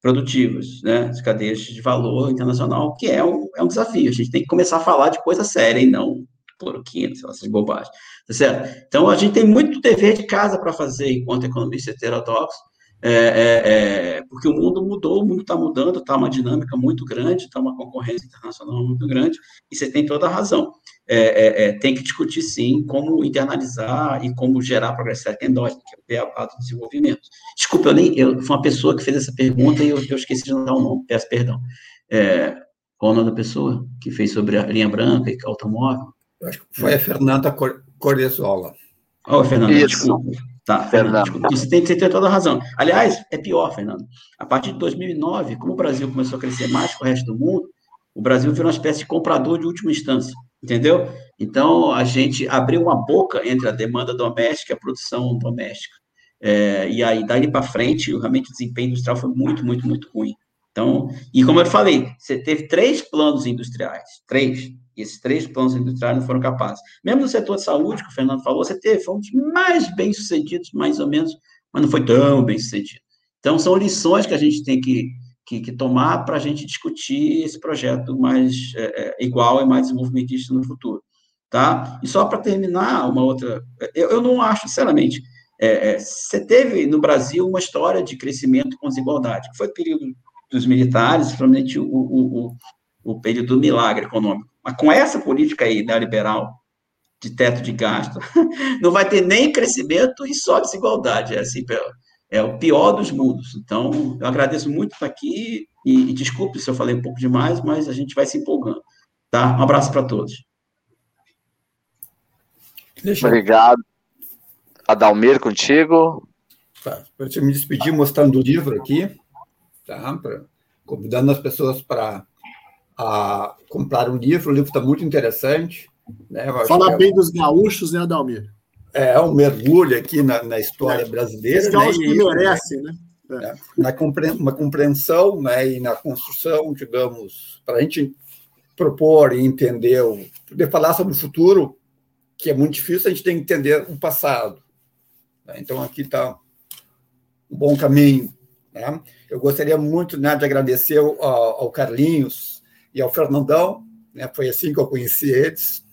S3: produtivas, né? As cadeias de valor internacional, que é um, é um desafio. A gente tem que começar a falar de coisa séria e não cloroquina, sei essas bobagens, tá certo? Então, a gente tem muito dever de casa para fazer enquanto economista heterodoxo, é, é, é, porque o mundo mudou, o mundo está mudando, está uma dinâmica muito grande, está uma concorrência internacional muito grande, e você tem toda a razão. É, é, é, tem que discutir, sim, como internalizar e como gerar progressividade endógena, que é o beabá do desenvolvimento. Desculpa, eu nem, eu, foi uma pessoa que fez essa pergunta e eu, eu esqueci de dar o nome, peço perdão. qual o nome da pessoa que fez sobre a linha branca e automóvel?
S2: Eu acho que foi a Fernanda Cordezola.
S3: Oh, Fernanda, desculpa. Tá, Fernando. Você tem, você tem toda a razão. Aliás, é pior, Fernando. A partir de 2009, como o Brasil começou a crescer mais que o resto do mundo, o Brasil virou uma espécie de comprador de última instância, entendeu? Então, a gente abriu uma boca entre a demanda doméstica e a produção doméstica. É, e aí, daí para frente, realmente o desempenho industrial foi muito, muito, muito ruim. Então, e como eu falei, você teve três planos industriais, três, e esses três planos industriais não foram capazes. Mesmo no setor de saúde, que o Fernando falou, você teve, foi um dos mais bem-sucedidos, mais ou menos, mas não foi tão bem-sucedido. Então, são lições que a gente tem que, que, que tomar para a gente discutir esse projeto mais é, é, igual e mais desenvolvimentista no futuro. Tá? E só para terminar, uma outra. Eu, eu não acho, sinceramente, é, é, você teve no Brasil uma história de crescimento com desigualdade, que foi o período dos militares, principalmente o, o, o, o período do milagre econômico. Mas com essa política aí neoliberal de teto de gasto, não vai ter nem crescimento e só desigualdade. É, assim, é o pior dos mundos. Então, eu agradeço muito estar aqui e, e desculpe se eu falei um pouco demais, mas a gente vai se empolgando. Tá? Um abraço para todos.
S5: Deixa Obrigado. Adalmir, contigo.
S2: Tá, para me despedir mostrando o livro aqui, tá? Pra, convidando as pessoas para a comprar um livro. O livro está muito interessante. Né?
S4: Fala é bem dos gaúchos, né, Adalmir?
S2: É, um mergulho aqui na, na história é. brasileira. Os
S4: gaúchos né? que merecem, né?
S2: É. Na compre uma compreensão né, e na construção, digamos, para a gente propor e entender, poder falar sobre o futuro, que é muito difícil, a gente tem que entender o passado. Né? Então, aqui está um bom caminho. Né? Eu gostaria muito né, de agradecer ao, ao Carlinhos, e ao Fernandão, né, foi assim que eu conheci eles,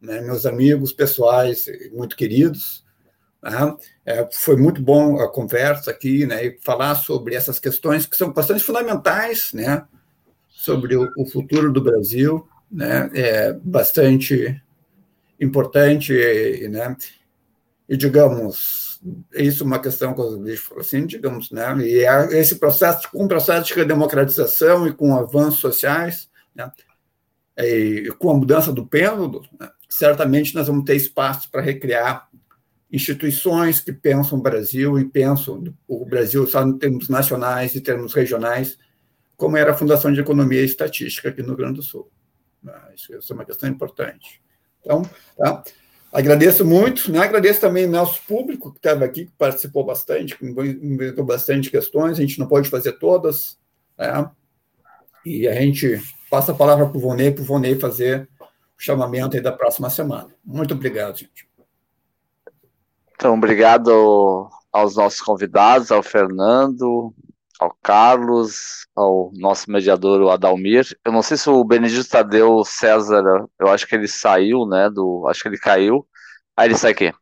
S2: né, meus amigos pessoais muito queridos. Né, é, foi muito bom a conversa aqui, né, e falar sobre essas questões que são bastante fundamentais, né, sobre o, o futuro do Brasil, né, é bastante importante, né, e digamos, isso é uma questão que eu falou assim, digamos, né? E é esse processo, com um processo de redemocratização e com avanços sociais, né? E com a mudança do pêndulo, né? certamente nós vamos ter espaço para recriar instituições que pensam o Brasil e pensam o Brasil só em termos nacionais e termos regionais, como era a Fundação de Economia e Estatística aqui no Rio Grande do Sul. Isso é uma questão importante. Então, tá? Agradeço muito, né? agradeço também nosso público que estava aqui, que participou bastante, que inventou bastante questões, a gente não pode fazer todas, né? e a gente passa a palavra para o Vonei, para o Vonei fazer o chamamento aí da próxima semana. Muito obrigado, gente.
S5: Então, obrigado aos nossos convidados, ao Fernando, ao Carlos, ao nosso mediador, o Adalmir. Eu não sei se o Benedito Tadeu César, eu acho que ele saiu, né? Do, acho que ele caiu. Aí ele sai aqui.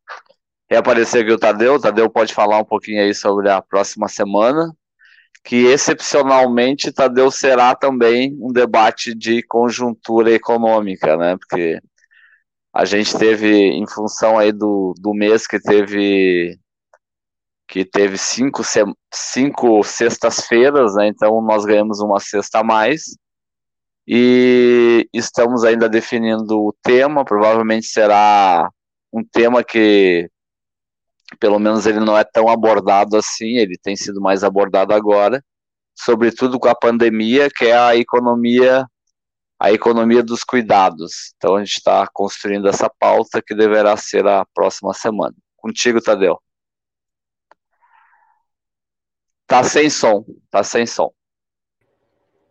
S5: Reapareceu aqui o Tadeu. O Tadeu pode falar um pouquinho aí sobre a próxima semana, que excepcionalmente Tadeu será também um debate de conjuntura econômica, né? Porque a gente teve, em função aí do, do mês que teve que teve cinco, cinco sextas-feiras, né? Então nós ganhamos uma sexta a mais. E estamos ainda definindo o tema, provavelmente será um tema que pelo menos ele não é tão abordado assim, ele tem sido mais abordado agora, sobretudo com a pandemia, que é a economia a economia dos cuidados. Então a gente está construindo essa pauta que deverá ser a próxima semana. Contigo, Tadeu. Tá sem som, tá sem som.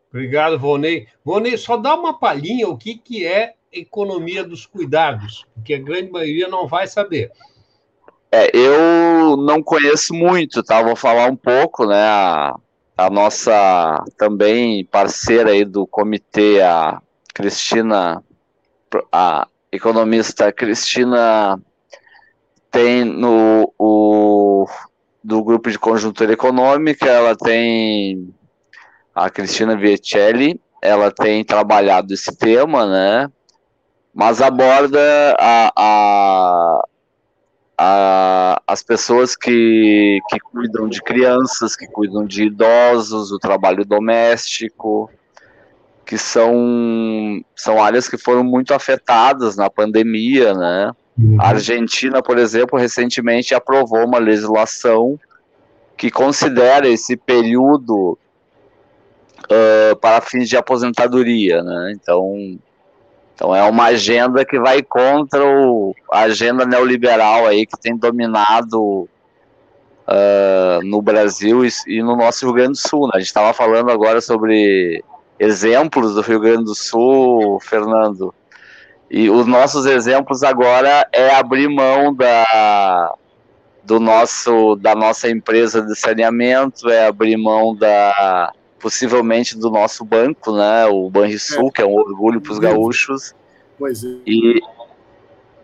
S1: Obrigado, Vonei. Vonei, só dá uma palhinha o que, que é economia dos cuidados, porque a grande maioria não vai saber.
S5: É, eu não conheço muito, tá? Vou falar um pouco, né? A, a nossa também parceira aí do comitê, a Cristina, a economista Cristina tem no o do grupo de conjuntura econômica, ela tem a Cristina Viecelli, ela tem trabalhado esse tema, né? Mas aborda a, a, a, as pessoas que, que cuidam de crianças, que cuidam de idosos, o trabalho doméstico, que são, são áreas que foram muito afetadas na pandemia, né? Uhum. A Argentina, por exemplo, recentemente aprovou uma legislação que considera esse período uh, para fins de aposentadoria, né? Então, então é uma agenda que vai contra o, a agenda neoliberal aí que tem dominado uh, no Brasil e, e, no nosso Rio Grande do Sul. Né? A gente estava falando agora sobre exemplos do Rio Grande do Sul, Fernando. E os nossos exemplos agora é abrir mão da, do nosso, da nossa empresa de saneamento, é abrir mão da possivelmente do nosso banco, né, o Banrisul, é. que é um orgulho para os gaúchos.
S4: Pois é.
S5: E,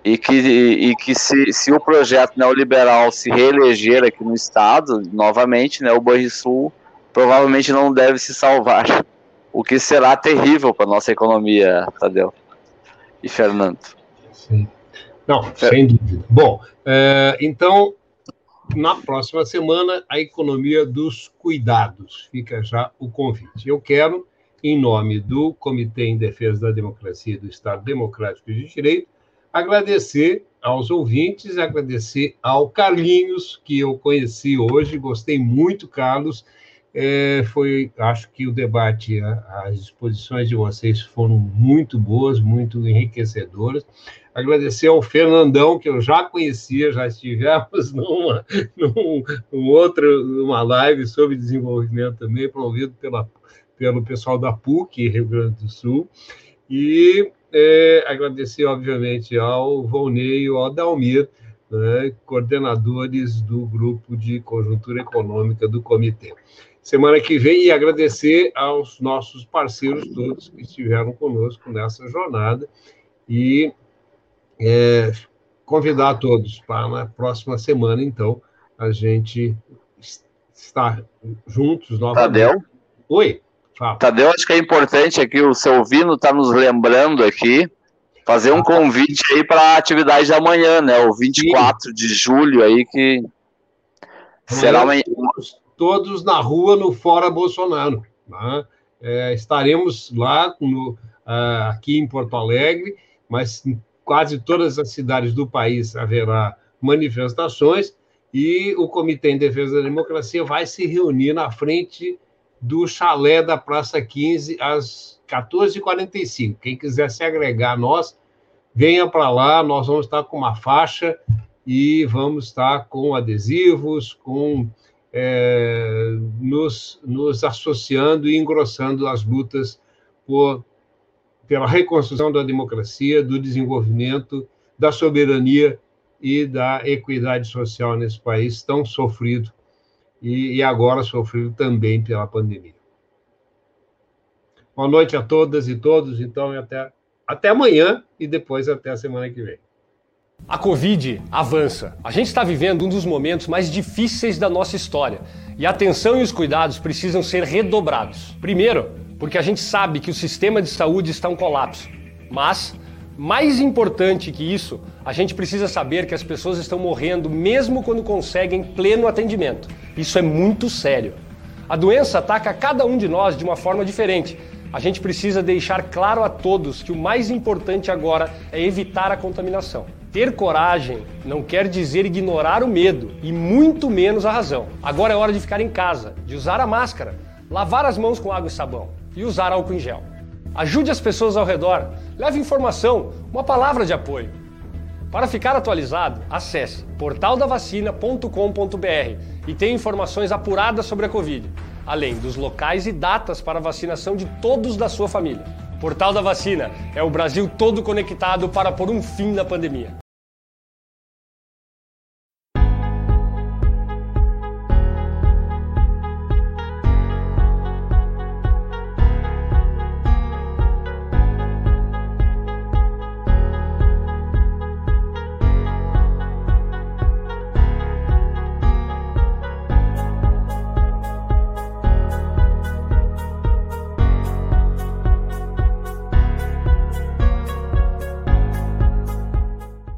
S5: e que, e que se, se o projeto neoliberal se reeleger aqui no estado, novamente, né, o Banrisul provavelmente não deve se salvar o que será terrível para nossa economia, Tadeu e Fernando.
S1: Sim. Não, sem dúvida. Bom, é, então, na próxima semana, a economia dos cuidados. Fica já o convite. Eu quero, em nome do Comitê em Defesa da Democracia e do Estado Democrático de Direito, agradecer aos ouvintes, agradecer ao Carlinhos, que eu conheci hoje, gostei muito, Carlos, é, foi, acho que o debate, as exposições de vocês foram muito boas, muito enriquecedoras. Agradecer ao Fernandão, que eu já conhecia, já estivemos numa, num, outra, numa live sobre desenvolvimento também, promovido pela, pelo pessoal da PUC, Rio Grande do Sul. E é, agradecer, obviamente, ao Volney e ao Adalmir, né, coordenadores do grupo de conjuntura econômica do comitê semana que vem e agradecer aos nossos parceiros todos que estiveram conosco nessa jornada e é, convidar todos para na próxima semana, então, a gente estar juntos
S5: novamente. Tadeu?
S1: Oi,
S5: fala. Tadeu, acho que é importante aqui, o seu Vino está nos lembrando aqui, fazer um convite aí para a atividade da manhã, né? O 24 Sim. de julho aí, que
S1: amanhã será uma todos na rua no Fora Bolsonaro. Né? É, estaremos lá no, uh, aqui em Porto Alegre, mas em quase todas as cidades do país haverá manifestações e o Comitê em Defesa da Democracia vai se reunir na frente do chalé da Praça 15 às 14h45. Quem quiser se agregar a nós, venha para lá, nós vamos estar com uma faixa e vamos estar com adesivos, com é, nos, nos associando e engrossando as lutas por, pela reconstrução da democracia, do desenvolvimento, da soberania e da equidade social nesse país tão sofrido e, e agora sofrido também pela pandemia. Boa noite a todas e todos, então, e até, até amanhã e depois até a semana que vem.
S6: A Covid avança. A gente está vivendo um dos momentos mais difíceis da nossa história e a atenção e os cuidados precisam ser redobrados. Primeiro, porque a gente sabe que o sistema de saúde está em colapso. Mas, mais importante que isso, a gente precisa saber que as pessoas estão morrendo mesmo quando conseguem pleno atendimento. Isso é muito sério. A doença ataca cada um de nós de uma forma diferente. A gente precisa deixar claro a todos que o mais importante agora é evitar a contaminação. Ter coragem não quer dizer ignorar o medo e muito menos a razão. Agora é hora de ficar em casa, de usar a máscara, lavar as mãos com água e sabão e usar álcool em gel. Ajude as pessoas ao redor, leve informação, uma palavra de apoio. Para ficar atualizado, acesse portaldavacina.com.br e tenha informações apuradas sobre a Covid, além dos locais e datas para vacinação de todos da sua família. Portal da Vacina é o Brasil todo conectado para pôr um fim na pandemia.